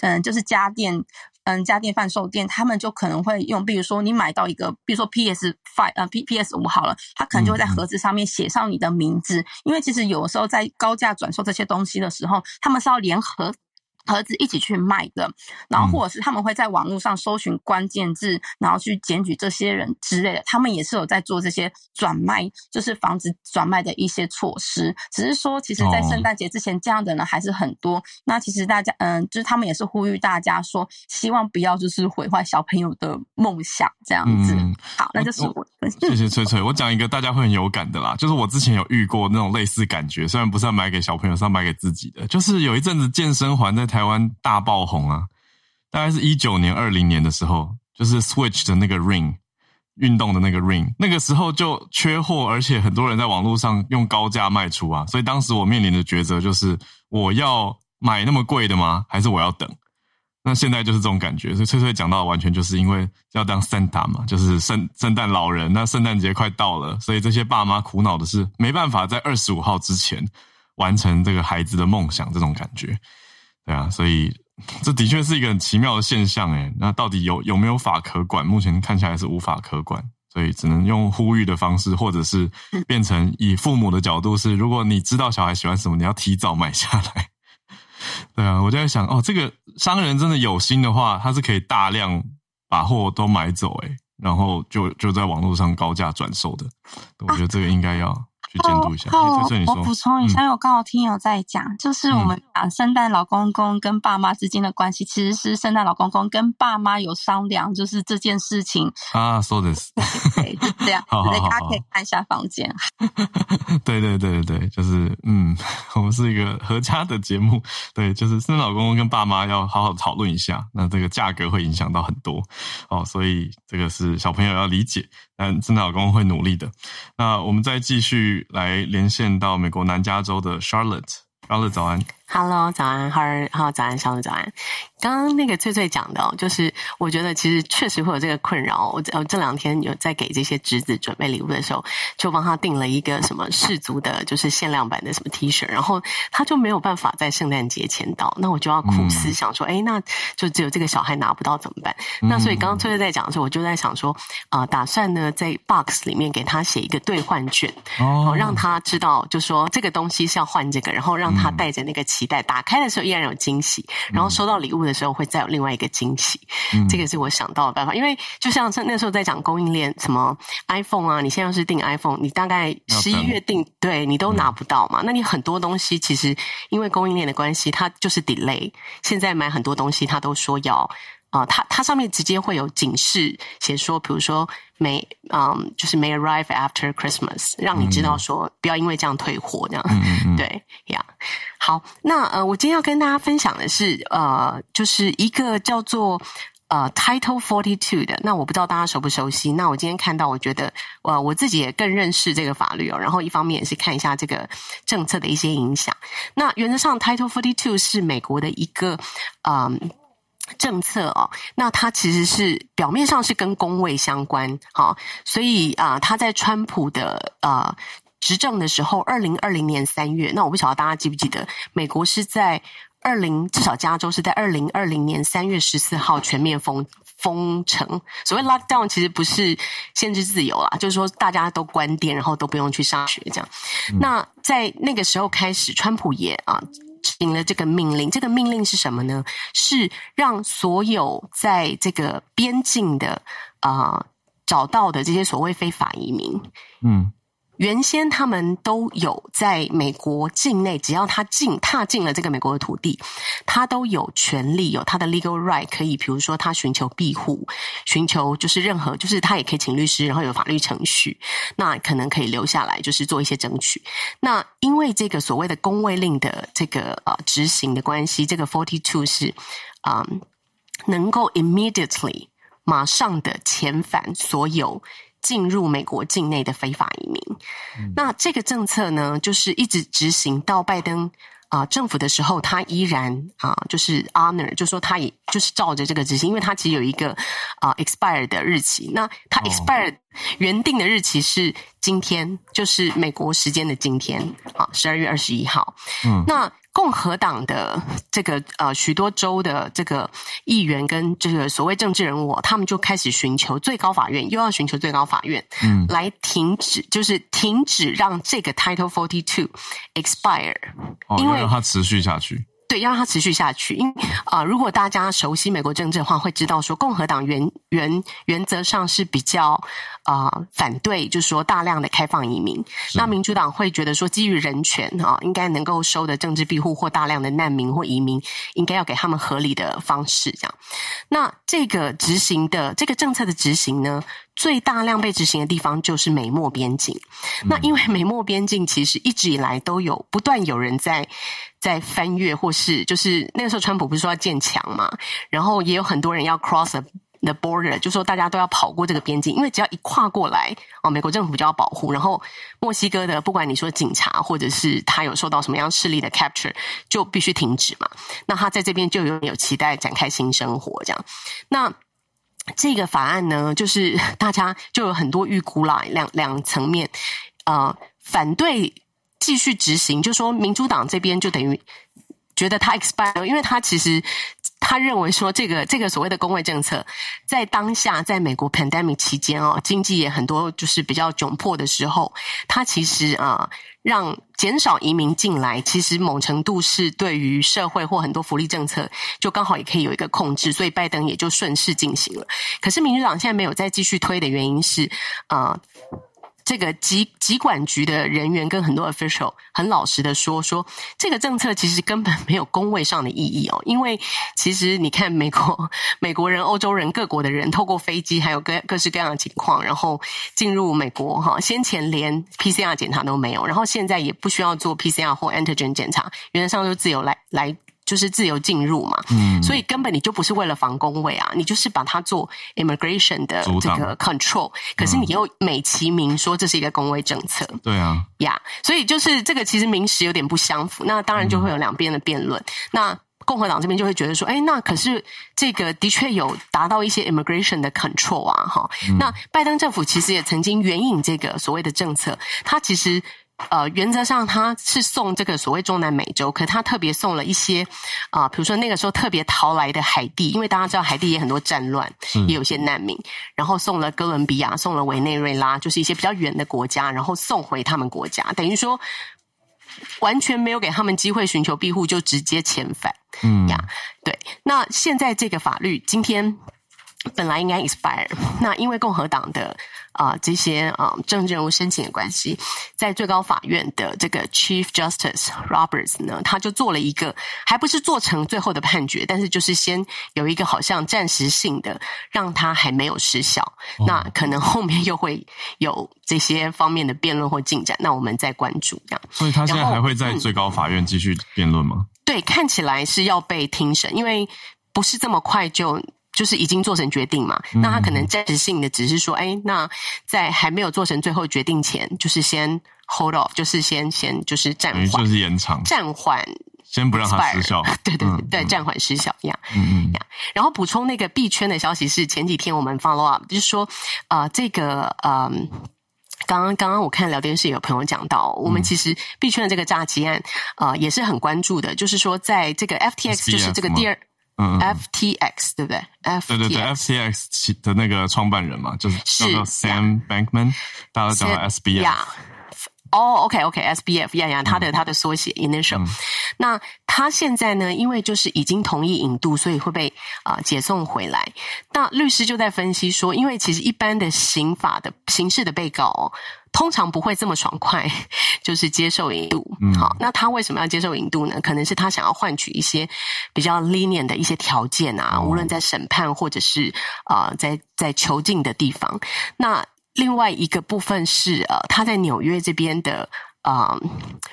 嗯，就是家电。嗯，家电贩售店他们就可能会用，比如说你买到一个，比如说 PS Five 呃 P P S 五好了，他可能就会在盒子上面写上你的名字，因为其实有的时候在高价转售这些东西的时候，他们是要联合。盒子一起去卖的，然后或者是他们会在网络上搜寻关键字，然后去检举这些人之类的，他们也是有在做这些转卖，就是防止转卖的一些措施。只是说，其实，在圣诞节之前，这样的人还是很多。那其实大家，嗯，就是他们也是呼吁大家说，希望不要就是毁坏小朋友的梦想这样子。好，那就是我谢谢翠翠。我讲一个大家会很有感的啦，就是我之前有遇过那种类似感觉，虽然不是要买给小朋友，是要买给自己的。就是有一阵子健身环在台。台湾大爆红啊！大概是一九年、二零年的时候，就是 Switch 的那个 Ring 运动的那个 Ring，那个时候就缺货，而且很多人在网络上用高价卖出啊。所以当时我面临的抉择就是：我要买那么贵的吗？还是我要等？那现在就是这种感觉。所以翠翠讲到，完全就是因为要当 Santa 嘛，就是圣圣诞老人。那圣诞节快到了，所以这些爸妈苦恼的是没办法在二十五号之前完成这个孩子的梦想，这种感觉。对啊，所以 <laughs> 这的确是一个很奇妙的现象诶。那到底有有没有法可管？目前看起来是无法可管，所以只能用呼吁的方式，或者是变成以父母的角度是：如果你知道小孩喜欢什么，你要提早买下来。<laughs> 对啊，我就在想，哦，这个商人真的有心的话，他是可以大量把货都买走，诶，然后就就在网络上高价转售的。我觉得这个应该要。监督一下。哦，我补充一下，因为我刚好听有在讲，就是我们讲圣诞老公公跟爸妈之间的关系，其实是圣诞老公公跟爸妈有商量，就是这件事情啊，说的是，对，就这样。<laughs> 好，大家可以看一下房间。<laughs> 对对对对对，就是嗯，<laughs> 我们是一个合家的节目，对，就是圣诞老公公跟爸妈要好好讨论一下，那这个价格会影响到很多哦，所以这个是小朋友要理解。嗯真的老公会努力的。那我们再继续来连线到美国南加州的 Charlotte，Charlotte 早安。Hello，早安，哈儿，好，早安，小鹿，早安。刚刚那个翠翠讲的，哦，就是我觉得其实确实会有这个困扰。我我这两天有在给这些侄子准备礼物的时候，就帮他订了一个什么氏族的，就是限量版的什么 T 恤，然后他就没有办法在圣诞节前到，那我就要苦思想说，哎，那就只有这个小孩拿不到怎么办？那所以刚刚翠翠在讲的时候，我就在想说，啊，打算呢在 box 里面给他写一个兑换券，哦，让他知道，就说这个东西是要换这个，然后让他带着那个期待，打开的时候依然有惊喜，然后收到礼物。的时候会再有另外一个惊喜，这个是我想到的办法。因为就像那时候在讲供应链，什么 iPhone 啊，你现在要是订 iPhone，你大概十一月订，对你都拿不到嘛。那你很多东西其实因为供应链的关系，它就是 delay。现在买很多东西，它都说要。啊，它它上面直接会有警示，写说，比如说没，嗯，就是 may arrive after Christmas，让你知道说不要因为这样退货这样，<laughs> 对呀。好，那呃，我今天要跟大家分享的是，呃，就是一个叫做呃 Title Forty Two 的。那我不知道大家熟不熟悉。那我今天看到，我觉得呃，我自己也更认识这个法律哦。然后一方面也是看一下这个政策的一些影响。那原则上，Title Forty Two 是美国的一个嗯。政策哦，那它其实是表面上是跟工位相关，好，所以啊，他在川普的呃执政的时候，二零二零年三月，那我不晓得大家记不记得，美国是在二零至少加州是在二零二零年三月十四号全面封封城。所谓 lockdown 其实不是限制自由啦，就是说大家都关店，然后都不用去上学这样。那在那个时候开始，川普也啊。行了这个命令，这个命令是什么呢？是让所有在这个边境的啊找到的这些所谓非法移民，嗯。原先他们都有在美国境内，只要他进踏进了这个美国的土地，他都有权利有他的 legal right，可以比如说他寻求庇护，寻求就是任何就是他也可以请律师，然后有法律程序，那可能可以留下来就是做一些争取。那因为这个所谓的公卫令的这个呃执行的关系，这个 forty two 是啊能够 immediately 马上的遣返所有。进入美国境内的非法移民，那这个政策呢，就是一直执行到拜登啊政府的时候，他依然啊就是 honor，就说他也就是照着这个执行，因为他其实有一个啊 expire 的日期，那他 expire 原定的日期是今天，就是美国时间的今天啊十二月二十一号，嗯，那。共和党的这个呃许多州的这个议员跟这个所谓政治人物，他们就开始寻求最高法院，又要寻求最高法院，嗯，来停止，就是停止让这个 Title Forty Two expire，因为让它持续下去。对，要让它持续下去。因啊，如果大家熟悉美国政治的话，会知道说，共和党原原原则上是比较啊反对，就是说大量的开放移民。那民主党会觉得说，基于人权啊，应该能够收的政治庇护或大量的难民或移民，应该要给他们合理的方式。这样，那这个执行的这个政策的执行呢？最大量被执行的地方就是美墨边境。那因为美墨边境其实一直以来都有不断有人在在翻越，或是就是那个时候川普不是说要建墙嘛，然后也有很多人要 cross the border，就说大家都要跑过这个边境，因为只要一跨过来哦，美国政府就要保护。然后墨西哥的不管你说警察或者是他有受到什么样势力的 capture，就必须停止嘛。那他在这边就有有期待展开新生活这样。那这个法案呢，就是 <laughs> 大家就有很多预估啦，两两层面，呃，反对继续执行，就说民主党这边就等于觉得他 expire，因为他其实他认为说这个这个所谓的工位政策，在当下在美国 pandemic 期间哦，经济也很多就是比较窘迫的时候，他其实啊。让减少移民进来，其实某程度是对于社会或很多福利政策，就刚好也可以有一个控制，所以拜登也就顺势进行了。可是民主党现在没有再继续推的原因是，啊。这个疾疾管局的人员跟很多 official 很老实的说，说这个政策其实根本没有工位上的意义哦，因为其实你看美国美国人、欧洲人、各国的人透过飞机，还有各各式各样的情况，然后进入美国哈，先前连 PCR 检查都没有，然后现在也不需要做 PCR 或 antigen 检查，原则上就自由来来。就是自由进入嘛，嗯，所以根本你就不是为了防工位啊，你就是把它做 immigration 的这个 control，可是你又美其名说这是一个工位政策，对啊，呀，所以就是这个其实名实有点不相符，那当然就会有两边的辩论，那共和党这边就会觉得说，哎，那可是这个的确有达到一些 immigration 的 control 啊，哈，那拜登政府其实也曾经援引这个所谓的政策，他其实。呃，原则上他是送这个所谓中南美洲，可他特别送了一些啊，比如说那个时候特别逃来的海地，因为大家知道海地也很多战乱，也有些难民，然后送了哥伦比亚，送了委内瑞拉，就是一些比较远的国家，然后送回他们国家，等于说完全没有给他们机会寻求庇护，就直接遣返。嗯呀，对。那现在这个法律今天本来应该 expire，<laughs> 那因为共和党的。啊，这些啊政治人物申请的关系，在最高法院的这个 Chief Justice Roberts 呢，他就做了一个，还不是做成最后的判决，但是就是先有一个好像暂时性的，让他还没有失效。那可能后面又会有这些方面的辩论或进展，那我们再关注这样。所以他现在还会在最高法院继续辩论吗？对，看起来是要被庭审，因为不是这么快就。就是已经做成决定嘛，那他可能暂时性的只是说，哎，那在还没有做成最后决定前，就是先 hold off，就是先先就是暂缓，就是延长，暂缓，先不让它失效，<laughs> 对对对，暂缓失效一样，嗯。嗯，然后补充那个币圈的消息是前几天我们 follow up，就是说，呃，这个呃，刚刚刚刚我看聊天室有朋友讲到，我们其实币圈的这个诈欺案，呃，也是很关注的，就是说在这个 FTX 就是这个第二。嗯，FTX 对不对？F 对对对，FTX 的那个创办人嘛，就是叫做 Sam Bankman，大家都叫他 SBF。哦，OK OK，SBF，呀呀，他的他的缩写 initial。那他现在呢，因为就是已经同意引渡，所以会被啊解送回来。那律师就在分析说，因为其实一般的刑法的刑事的被告。通常不会这么爽快，<laughs> 就是接受引渡。好，那他为什么要接受引渡呢？可能是他想要换取一些比较 lenient 的一些条件啊，无论在审判或者是啊，在在囚禁的地方。那另外一个部分是呃，他在纽约这边的。啊，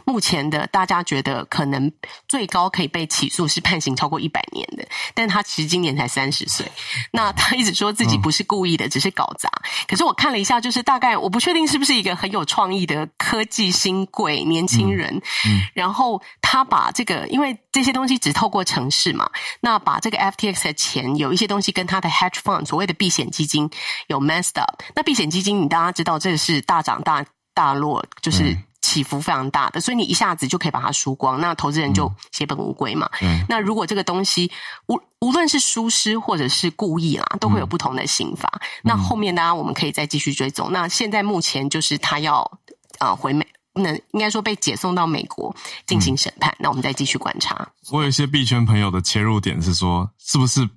目前的大家觉得可能最高可以被起诉是判刑超过一百年的，但他其实今年才三十岁。那他一直说自己不是故意的，只是搞砸。可是我看了一下，就是大概我不确定是不是一个很有创意的科技新贵年轻人。嗯，然后他把这个，因为这些东西只透过城市嘛，那把这个 FTX 的钱有一些东西跟他的 hedge fund 所谓的避险基金有 messed up。那避险基金，你大家知道，这是大涨大大落，就是。起伏非常大的，所以你一下子就可以把它输光，那投资人就血本无归嘛。那如果这个东西无无论是疏失或者是故意啦，都会有不同的刑罚。那后面呢，我们可以再继续追踪。那现在目前就是他要啊回美，那应该说被解送到美国进行审判。那我们再继续观察。我有一些币圈朋友的切入点是说，是不是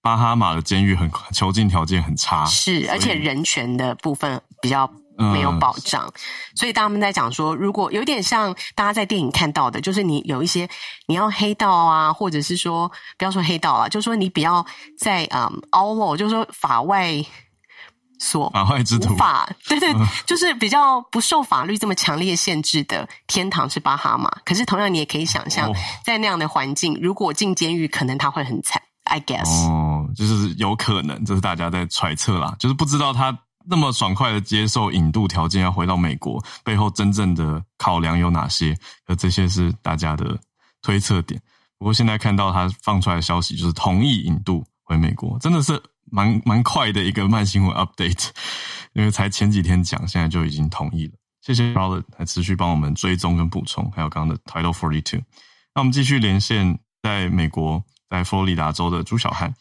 巴哈马的监狱很囚禁条件很差？是，而且人权的部分比较。没有保障，所以他们在讲说，如果有点像大家在电影看到的，就是你有一些你要黑道啊，或者是说不要说黑道啊，就是说你比较在嗯 all law，就是说法外所法外之徒，法对对，就是比较不受法律这么强烈限制的天堂是巴哈马。可是同样你也可以想象，在那样的环境，如果进监狱，可能他会很惨。I guess 哦，就是有可能，这是大家在揣测啦，就是不知道他。那么爽快的接受引渡条件要回到美国，背后真正的考量有哪些？而这些是大家的推测点。不过现在看到他放出来的消息，就是同意引渡回美国，真的是蛮蛮快的一个慢新闻 update。<laughs> 因为才前几天讲，现在就已经同意了。谢谢 Robert 还持续帮我们追踪跟补充，还有刚刚的 Title Forty Two。那我们继续连线在美国，在佛罗里达州的朱小汉。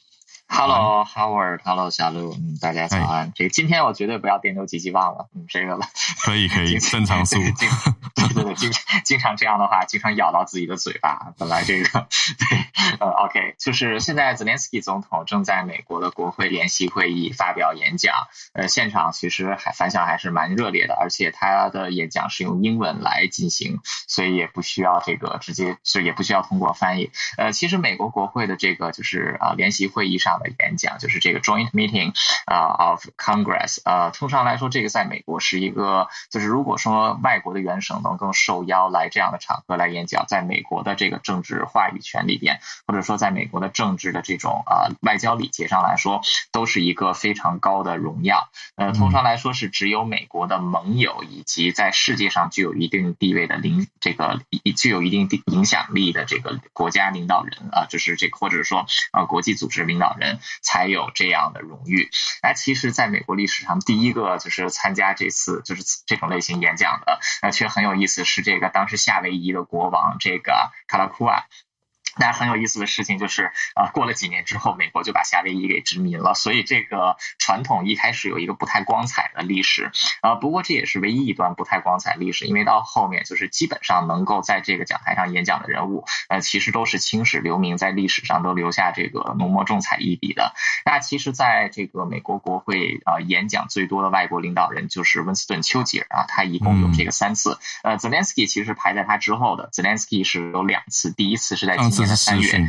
Hello Howard，Hello 小鹿，嗯，大家早安。这今天我绝对不要电流几级棒了，嗯，这个了。可以可以，<laughs> 正常速。<laughs> <laughs> 对对，经经常这样的话，经常咬到自己的嘴巴。<laughs> 本来这个 <laughs> 对，呃，OK，就是现在泽连斯基总统正在美国的国会联席会议发表演讲，呃，现场其实还反响还是蛮热烈的，而且他的演讲是用英文来进行，所以也不需要这个直接，所以也不需要通过翻译。呃，其实美国国会的这个就是啊联席会议上。的演讲就是这个 Joint Meeting 啊 of Congress 呃，通常来说，这个在美国是一个，就是如果说外国的元首呢能够受邀来这样的场合来演讲，在美国的这个政治话语权里边，或者说在美国的政治的这种啊外交礼节上来说，都是一个非常高的荣耀。呃，通常来说是只有美国的盟友以及在世界上具有一定地位的领这个具有一定影响力的这个国家领导人啊，就是这或者说啊国际组织领导人才有这样的荣誉。那其实，在美国历史上，第一个就是参加这次就是这种类型演讲的，那却很有意思，是这个当时夏威夷的国王这个卡拉库瓦。但很有意思的事情就是，啊，过了几年之后，美国就把夏威夷给殖民了。所以这个传统一开始有一个不太光彩的历史，啊，不过这也是唯一一段不太光彩历史，因为到后面就是基本上能够在这个讲台上演讲的人物，呃，其实都是青史留名，在历史上都留下这个浓墨重彩一笔的。那其实，在这个美国国会啊，演讲最多的外国领导人就是温斯顿·丘吉尔啊，他一共有这个三次。呃，Zelensky 其实排在他之后的，Zelensky 是有两次，第一次是在今年。三月。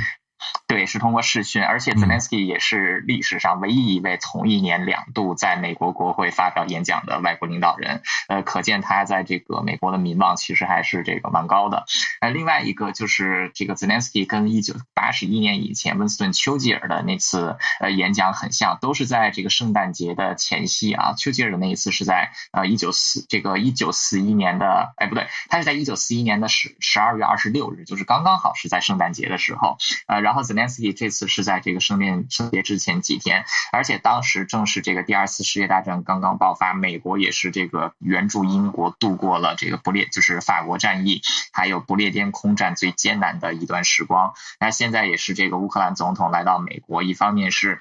对，是通过视讯，而且 Zelensky 也是历史上唯一一位同一年两度在美国国会发表演讲的外国领导人。呃，可见他在这个美国的民望其实还是这个蛮高的。呃，另外一个就是这个 Zelensky 跟一九八十一年以前温斯顿·丘吉尔的那次呃演讲很像，都是在这个圣诞节的前夕啊。丘吉尔的那一次是在呃一九四这个一九四一年的，哎不对，他是在一九四一年的十十二月二十六日，就是刚刚好是在圣诞节的时候。呃，然然后 Zelensky 这次是在这个圣诞节之前几天，而且当时正是这个第二次世界大战刚刚爆发，美国也是这个援助英国度过了这个不列就是法国战役，还有不列颠空战最艰难的一段时光。那现在也是这个乌克兰总统来到美国，一方面是。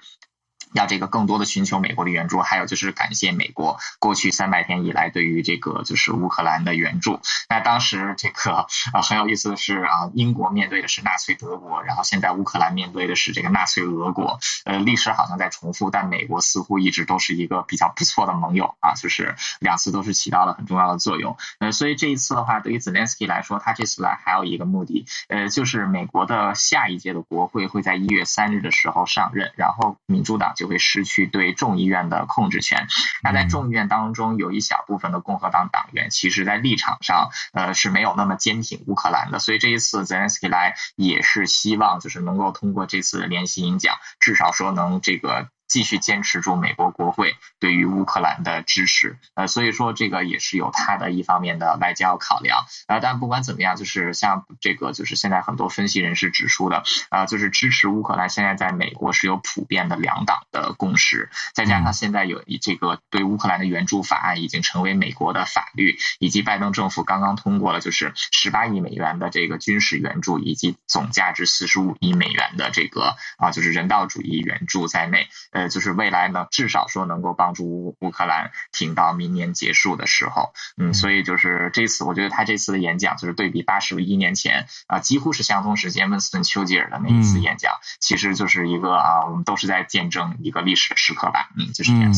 要这个更多的寻求美国的援助，还有就是感谢美国过去三百天以来对于这个就是乌克兰的援助。那当时这个啊很有意思的是啊，英国面对的是纳粹德国，然后现在乌克兰面对的是这个纳粹俄国。呃，历史好像在重复，但美国似乎一直都是一个比较不错的盟友啊，就是两次都是起到了很重要的作用。呃，所以这一次的话，对于 Zelensky 来说，他这次来还有一个目的，呃，就是美国的下一届的国会会在一月三日的时候上任，然后民主党。就会失去对众议院的控制权。那在众议院当中，有一小部分的共和党党员，其实在立场上，呃，是没有那么坚挺乌克兰的。所以这一次泽连斯基来，也是希望就是能够通过这次的联席演讲，至少说能这个。继续坚持住美国国会对于乌克兰的支持，呃，所以说这个也是有他的一方面的外交考量，呃，但不管怎么样，就是像这个就是现在很多分析人士指出的，啊，就是支持乌克兰现在在美国是有普遍的两党的共识，再加上现在有这个对乌克兰的援助法案已经成为美国的法律，以及拜登政府刚刚通过了就是十八亿美元的这个军事援助，以及总价值四十五亿美元的这个啊就是人道主义援助在内。就是未来能，至少说能够帮助乌乌克兰挺到明年结束的时候，嗯，所以就是这次，我觉得他这次的演讲就是对比八十一年前啊，几乎是相同时间温斯顿·丘吉尔的那一次演讲，其实就是一个啊，我们都是在见证一个历史的时刻吧，嗯，就是这样。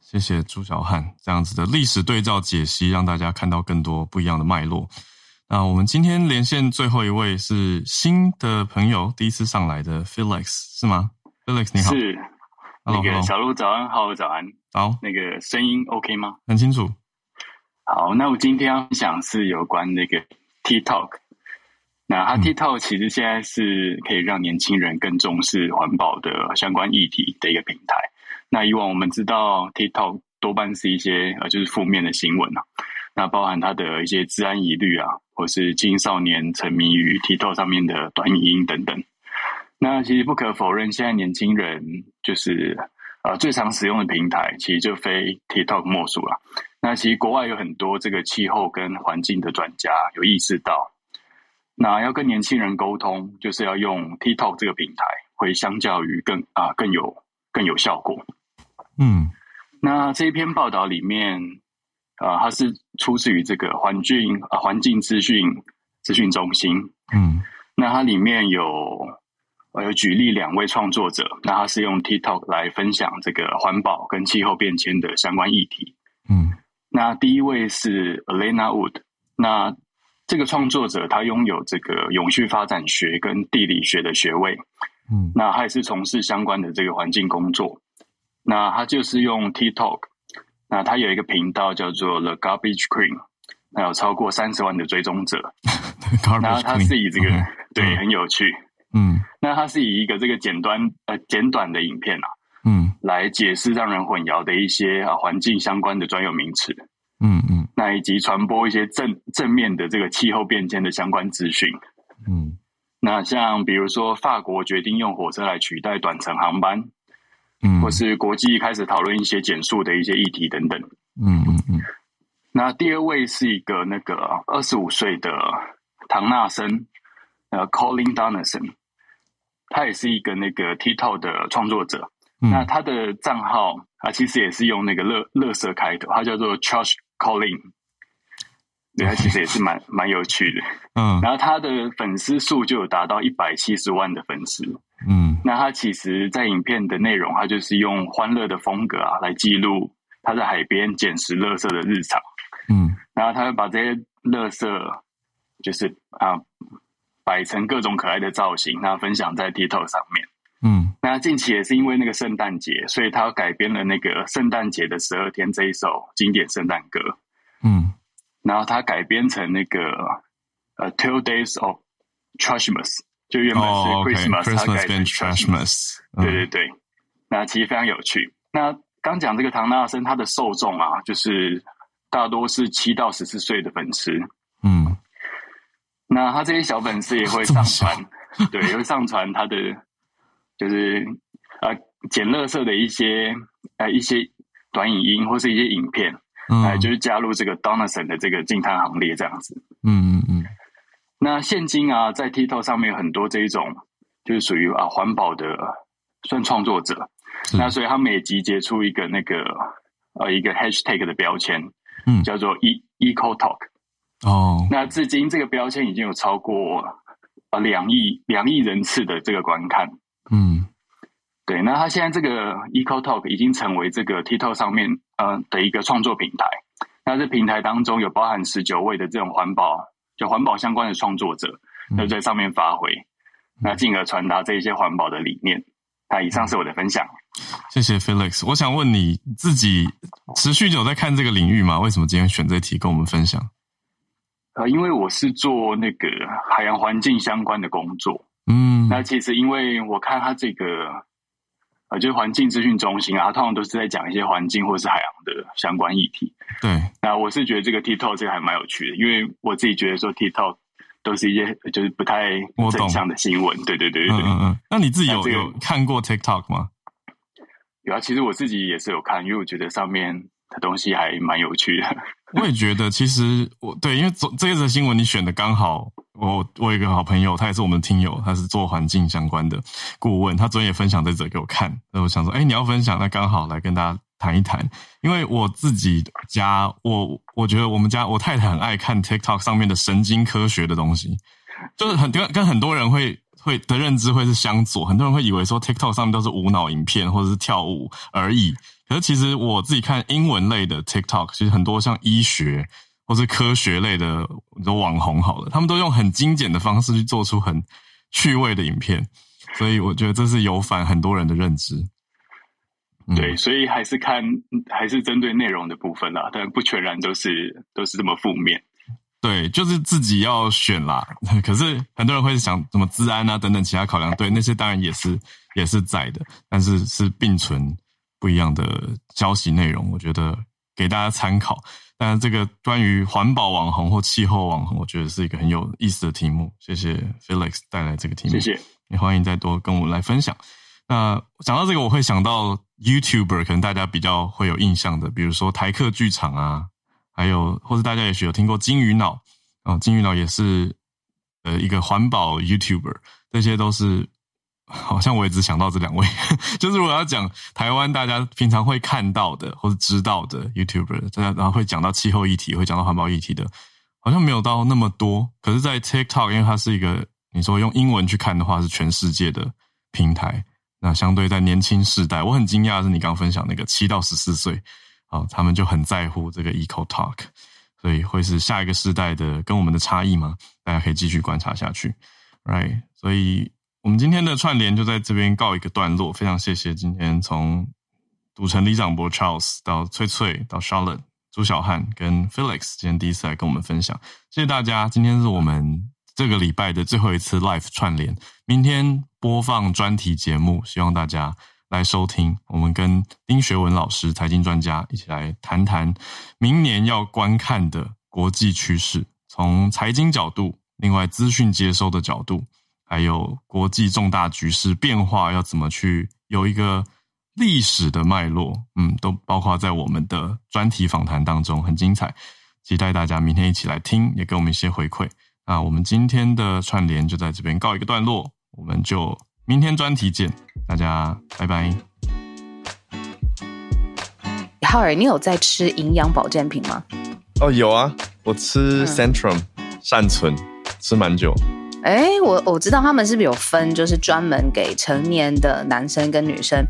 谢谢朱小汉这样子的历史对照解析，让大家看到更多不一样的脉络。那我们今天连线最后一位是新的朋友，第一次上来的 Felix 是吗？Felix 你好。是。那个小鹿早安，好早安，好，那个声音 OK 吗？很清楚。好，那我今天要分享是有关那个 TikTok。那它 TikTok 其实现在是可以让年轻人更重视环保的相关议题的一个平台。那以往我们知道 TikTok 多半是一些呃就是负面的新闻啊，那包含它的一些治安疑虑啊，或是青少年沉迷于 TikTok 上面的短影音等等。那其实不可否认，现在年轻人就是呃最常使用的平台，其实就非 TikTok 莫属了。那其实国外有很多这个气候跟环境的专家有意识到，那要跟年轻人沟通，就是要用 TikTok 这个平台，会相较于更啊更有更有效果。嗯，那这一篇报道里面，啊，它是出自于这个环境啊环境资讯资讯中心。嗯，那它里面有。我有举例两位创作者，那他是用 TikTok 来分享这个环保跟气候变迁的相关议题。嗯，那第一位是 Elena Wood，那这个创作者他拥有这个永续发展学跟地理学的学位。嗯，那他也是从事相关的这个环境工作。那他就是用 TikTok，那他有一个频道叫做 The Garbage Queen。那有超过三十万的追踪者。<laughs> 然后他是以这个对很有趣，嗯，那它是以一个这个简短呃简短的影片啊，嗯，来解释让人混淆的一些啊环境相关的专有名词，嗯嗯，那以及传播一些正正面的这个气候变迁的相关资讯，嗯，那像比如说法国决定用火车来取代短程航班，嗯，或是国际开始讨论一些减速的一些议题等等，嗯嗯嗯。那第二位是一个那个二十五岁的唐纳森，呃，Colin Donaldson，他也是一个那个 TikTok 的创作者。那他的账号啊，其实也是用那个乐乐色开头，他叫做 Charles Colin。对他其实也是蛮蛮有趣的。嗯。<laughs> 然后他的粉丝数就有达到一百七十万的粉丝。嗯。那他其实，在影片的内容，他就是用欢乐的风格啊，来记录他在海边捡拾乐色的日常。嗯，然后他会把这些乐色，就是啊，摆成各种可爱的造型，然后分享在 TikTok 上面。嗯，那近期也是因为那个圣诞节，所以他改编了那个圣诞节的十二天这一首经典圣诞歌。嗯，然后他改编成那个呃 Two Days of Trashmas，就原本是 Christmas，他改成 Trashmas。对对对，那其实非常有趣。那刚讲这个唐纳森，他的受众啊，就是。大多是七到十四岁的粉丝，嗯，那他这些小粉丝也会上传，对，也会上传他的就是呃捡垃圾的一些呃一些短影音或是一些影片，嗯，就是加入这个 Donaldson 的这个净滩行列这样子，嗯嗯嗯。那现今啊，在 TikTok 上面有很多这一种就是属于啊环保的算创作者，那所以他们也集结出一个那个呃一个 Hashtag 的标签。嗯，叫做 E Eco Talk，哦，那至今这个标签已经有超过呃两亿两亿人次的这个观看，嗯，对，那它现在这个 Eco Talk 已经成为这个 TikTok 上面呃的一个创作平台，那这平台当中有包含十九位的这种环保就环保相关的创作者，都在上面发挥，那进而传达这一些环保的理念。那以上是我的分享。谢谢 Felix，我想问你自己持续有在看这个领域吗？为什么今天选这题跟我们分享？呃，因为我是做那个海洋环境相关的工作，嗯，那其实因为我看它这个呃，就是环境资讯中心啊，通常都是在讲一些环境或是海洋的相关议题。对，那我是觉得这个 TikTok 这个还蛮有趣的，因为我自己觉得说 TikTok 都是一些就是不太正向的新闻。对对对对，对嗯嗯。那你自己有有看过 TikTok 吗？有啊，其实我自己也是有看，因为我觉得上面的东西还蛮有趣的。我也觉得，其实我对，因为这一则新闻你选的刚好，我我有一个好朋友，他也是我们的听友，他是做环境相关的顾问，他昨天也分享这则给我看，那我想说，哎，你要分享，那刚好来跟大家谈一谈。因为我自己家，我我觉得我们家我太太很爱看 TikTok 上面的神经科学的东西，就是很跟跟很多人会。会的认知会是相左，很多人会以为说 TikTok 上面都是无脑影片或者是跳舞而已。可是其实我自己看英文类的 TikTok，其实很多像医学或是科学类的网红，好了，他们都用很精简的方式去做出很趣味的影片，所以我觉得这是有反很多人的认知。对，所以还是看还是针对内容的部分啦，但不全然都是都是这么负面。对，就是自己要选啦。<laughs> 可是很多人会想什么治安啊等等其他考量，对那些当然也是也是在的，但是是并存不一样的消息内容。我觉得给大家参考。但是这个关于环保网红或气候网红，我觉得是一个很有意思的题目。谢谢 Felix 带来这个题目，谢谢，也欢迎再多跟我们来分享。那讲到这个，我会想到 YouTuber，可能大家比较会有印象的，比如说台客剧场啊。还有，或者大家也许有听过金鱼脑哦，金鱼脑也是呃一个环保 YouTuber，这些都是好像我也只想到这两位。<laughs> 就是我要讲台湾大家平常会看到的或者知道的 YouTuber，然后会讲到气候议题，会讲到环保议题的，好像没有到那么多。可是，在 TikTok，因为它是一个你说用英文去看的话，是全世界的平台。那相对在年轻世代，我很惊讶的是你刚分享那个七到十四岁。好，他们就很在乎这个 eco talk，所以会是下一个时代的跟我们的差异吗？大家可以继续观察下去，right？所以我们今天的串联就在这边告一个段落。非常谢谢今天从赌城李长博 Charles 到翠翠到 Charlotte 朱小汉跟 Felix 今天第一次来跟我们分享，谢谢大家。今天是我们这个礼拜的最后一次 Live 串联，明天播放专题节目，希望大家来收听。我们跟丁学文老师财经专家一起来谈谈明年要观看的国际趋势，从财经角度，另外资讯接收的角度。还有国际重大局势变化要怎么去有一个历史的脉络，嗯，都包括在我们的专题访谈当中，很精彩，期待大家明天一起来听，也给我们一些回馈。那我们今天的串联就在这边告一个段落，我们就明天专题见，大家拜拜。浩尔，你有在吃营养保健品吗？哦，有啊，我吃 Centrum 善存，吃蛮久。哎，我我知道他们是不是有分，就是专门给成年的男生跟女生，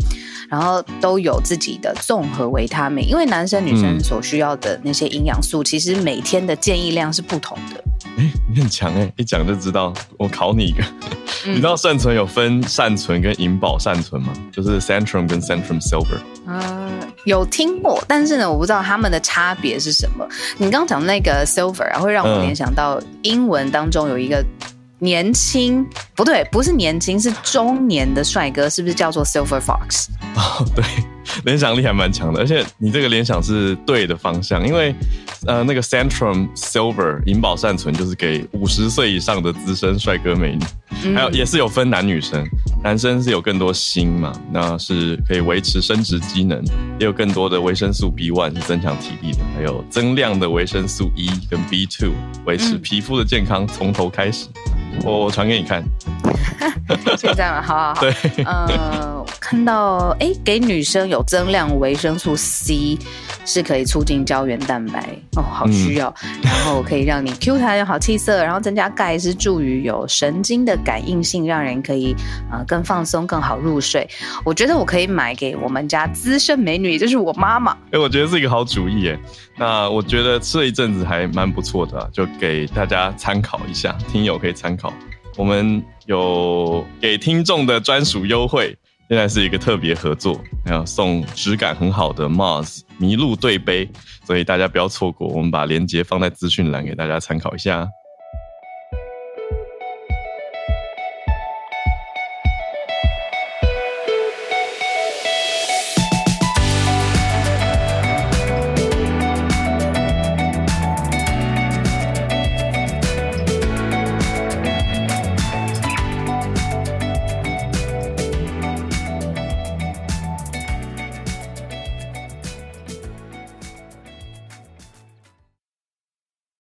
然后都有自己的综合维他命，因为男生女生所需要的那些营养素，其实每天的建议量是不同的。哎，你很强哎，一讲就知道。我考你一个，<laughs> 你知道善存有分善存跟银保善存吗？就是 Centrum 跟 Centrum Silver。嗯，有听过，但是呢，我不知道他们的差别是什么。你刚刚讲那个 Silver 啊，会让我联想到英文当中有一个。年轻不对，不是年轻，是中年的帅哥，是不是叫做 Silver Fox？哦，对，联想力还蛮强的，而且你这个联想是对的方向，因为呃，那个 Centrum Silver 银保善存就是给五十岁以上的资深帅哥美女，还有也是有分男女生，男生是有更多锌嘛，那是可以维持生殖机能，也有更多的维生素 B one 是增强体力的，还有增量的维生素 E 跟 B two 维持皮肤的健康，从头开始。我传给你看，<laughs> 现在吗？好好好。<laughs> 对，呃，看到哎，给女生有增量维生素 C，是可以促进胶原蛋白哦，好需要。<laughs> 然后可以让你 Q 弹好气色，然后增加钙是助于有神经的感应性，让人可以呃更放松、更好入睡。我觉得我可以买给我们家资深美女，也就是我妈妈。哎，我觉得是一个好主意耶。那我觉得吃了一阵子还蛮不错的，就给大家参考一下，听友可以参考。我们有给听众的专属优惠，现在是一个特别合作，还有送质感很好的 Mars 麋鹿对杯，所以大家不要错过。我们把链接放在资讯栏给大家参考一下。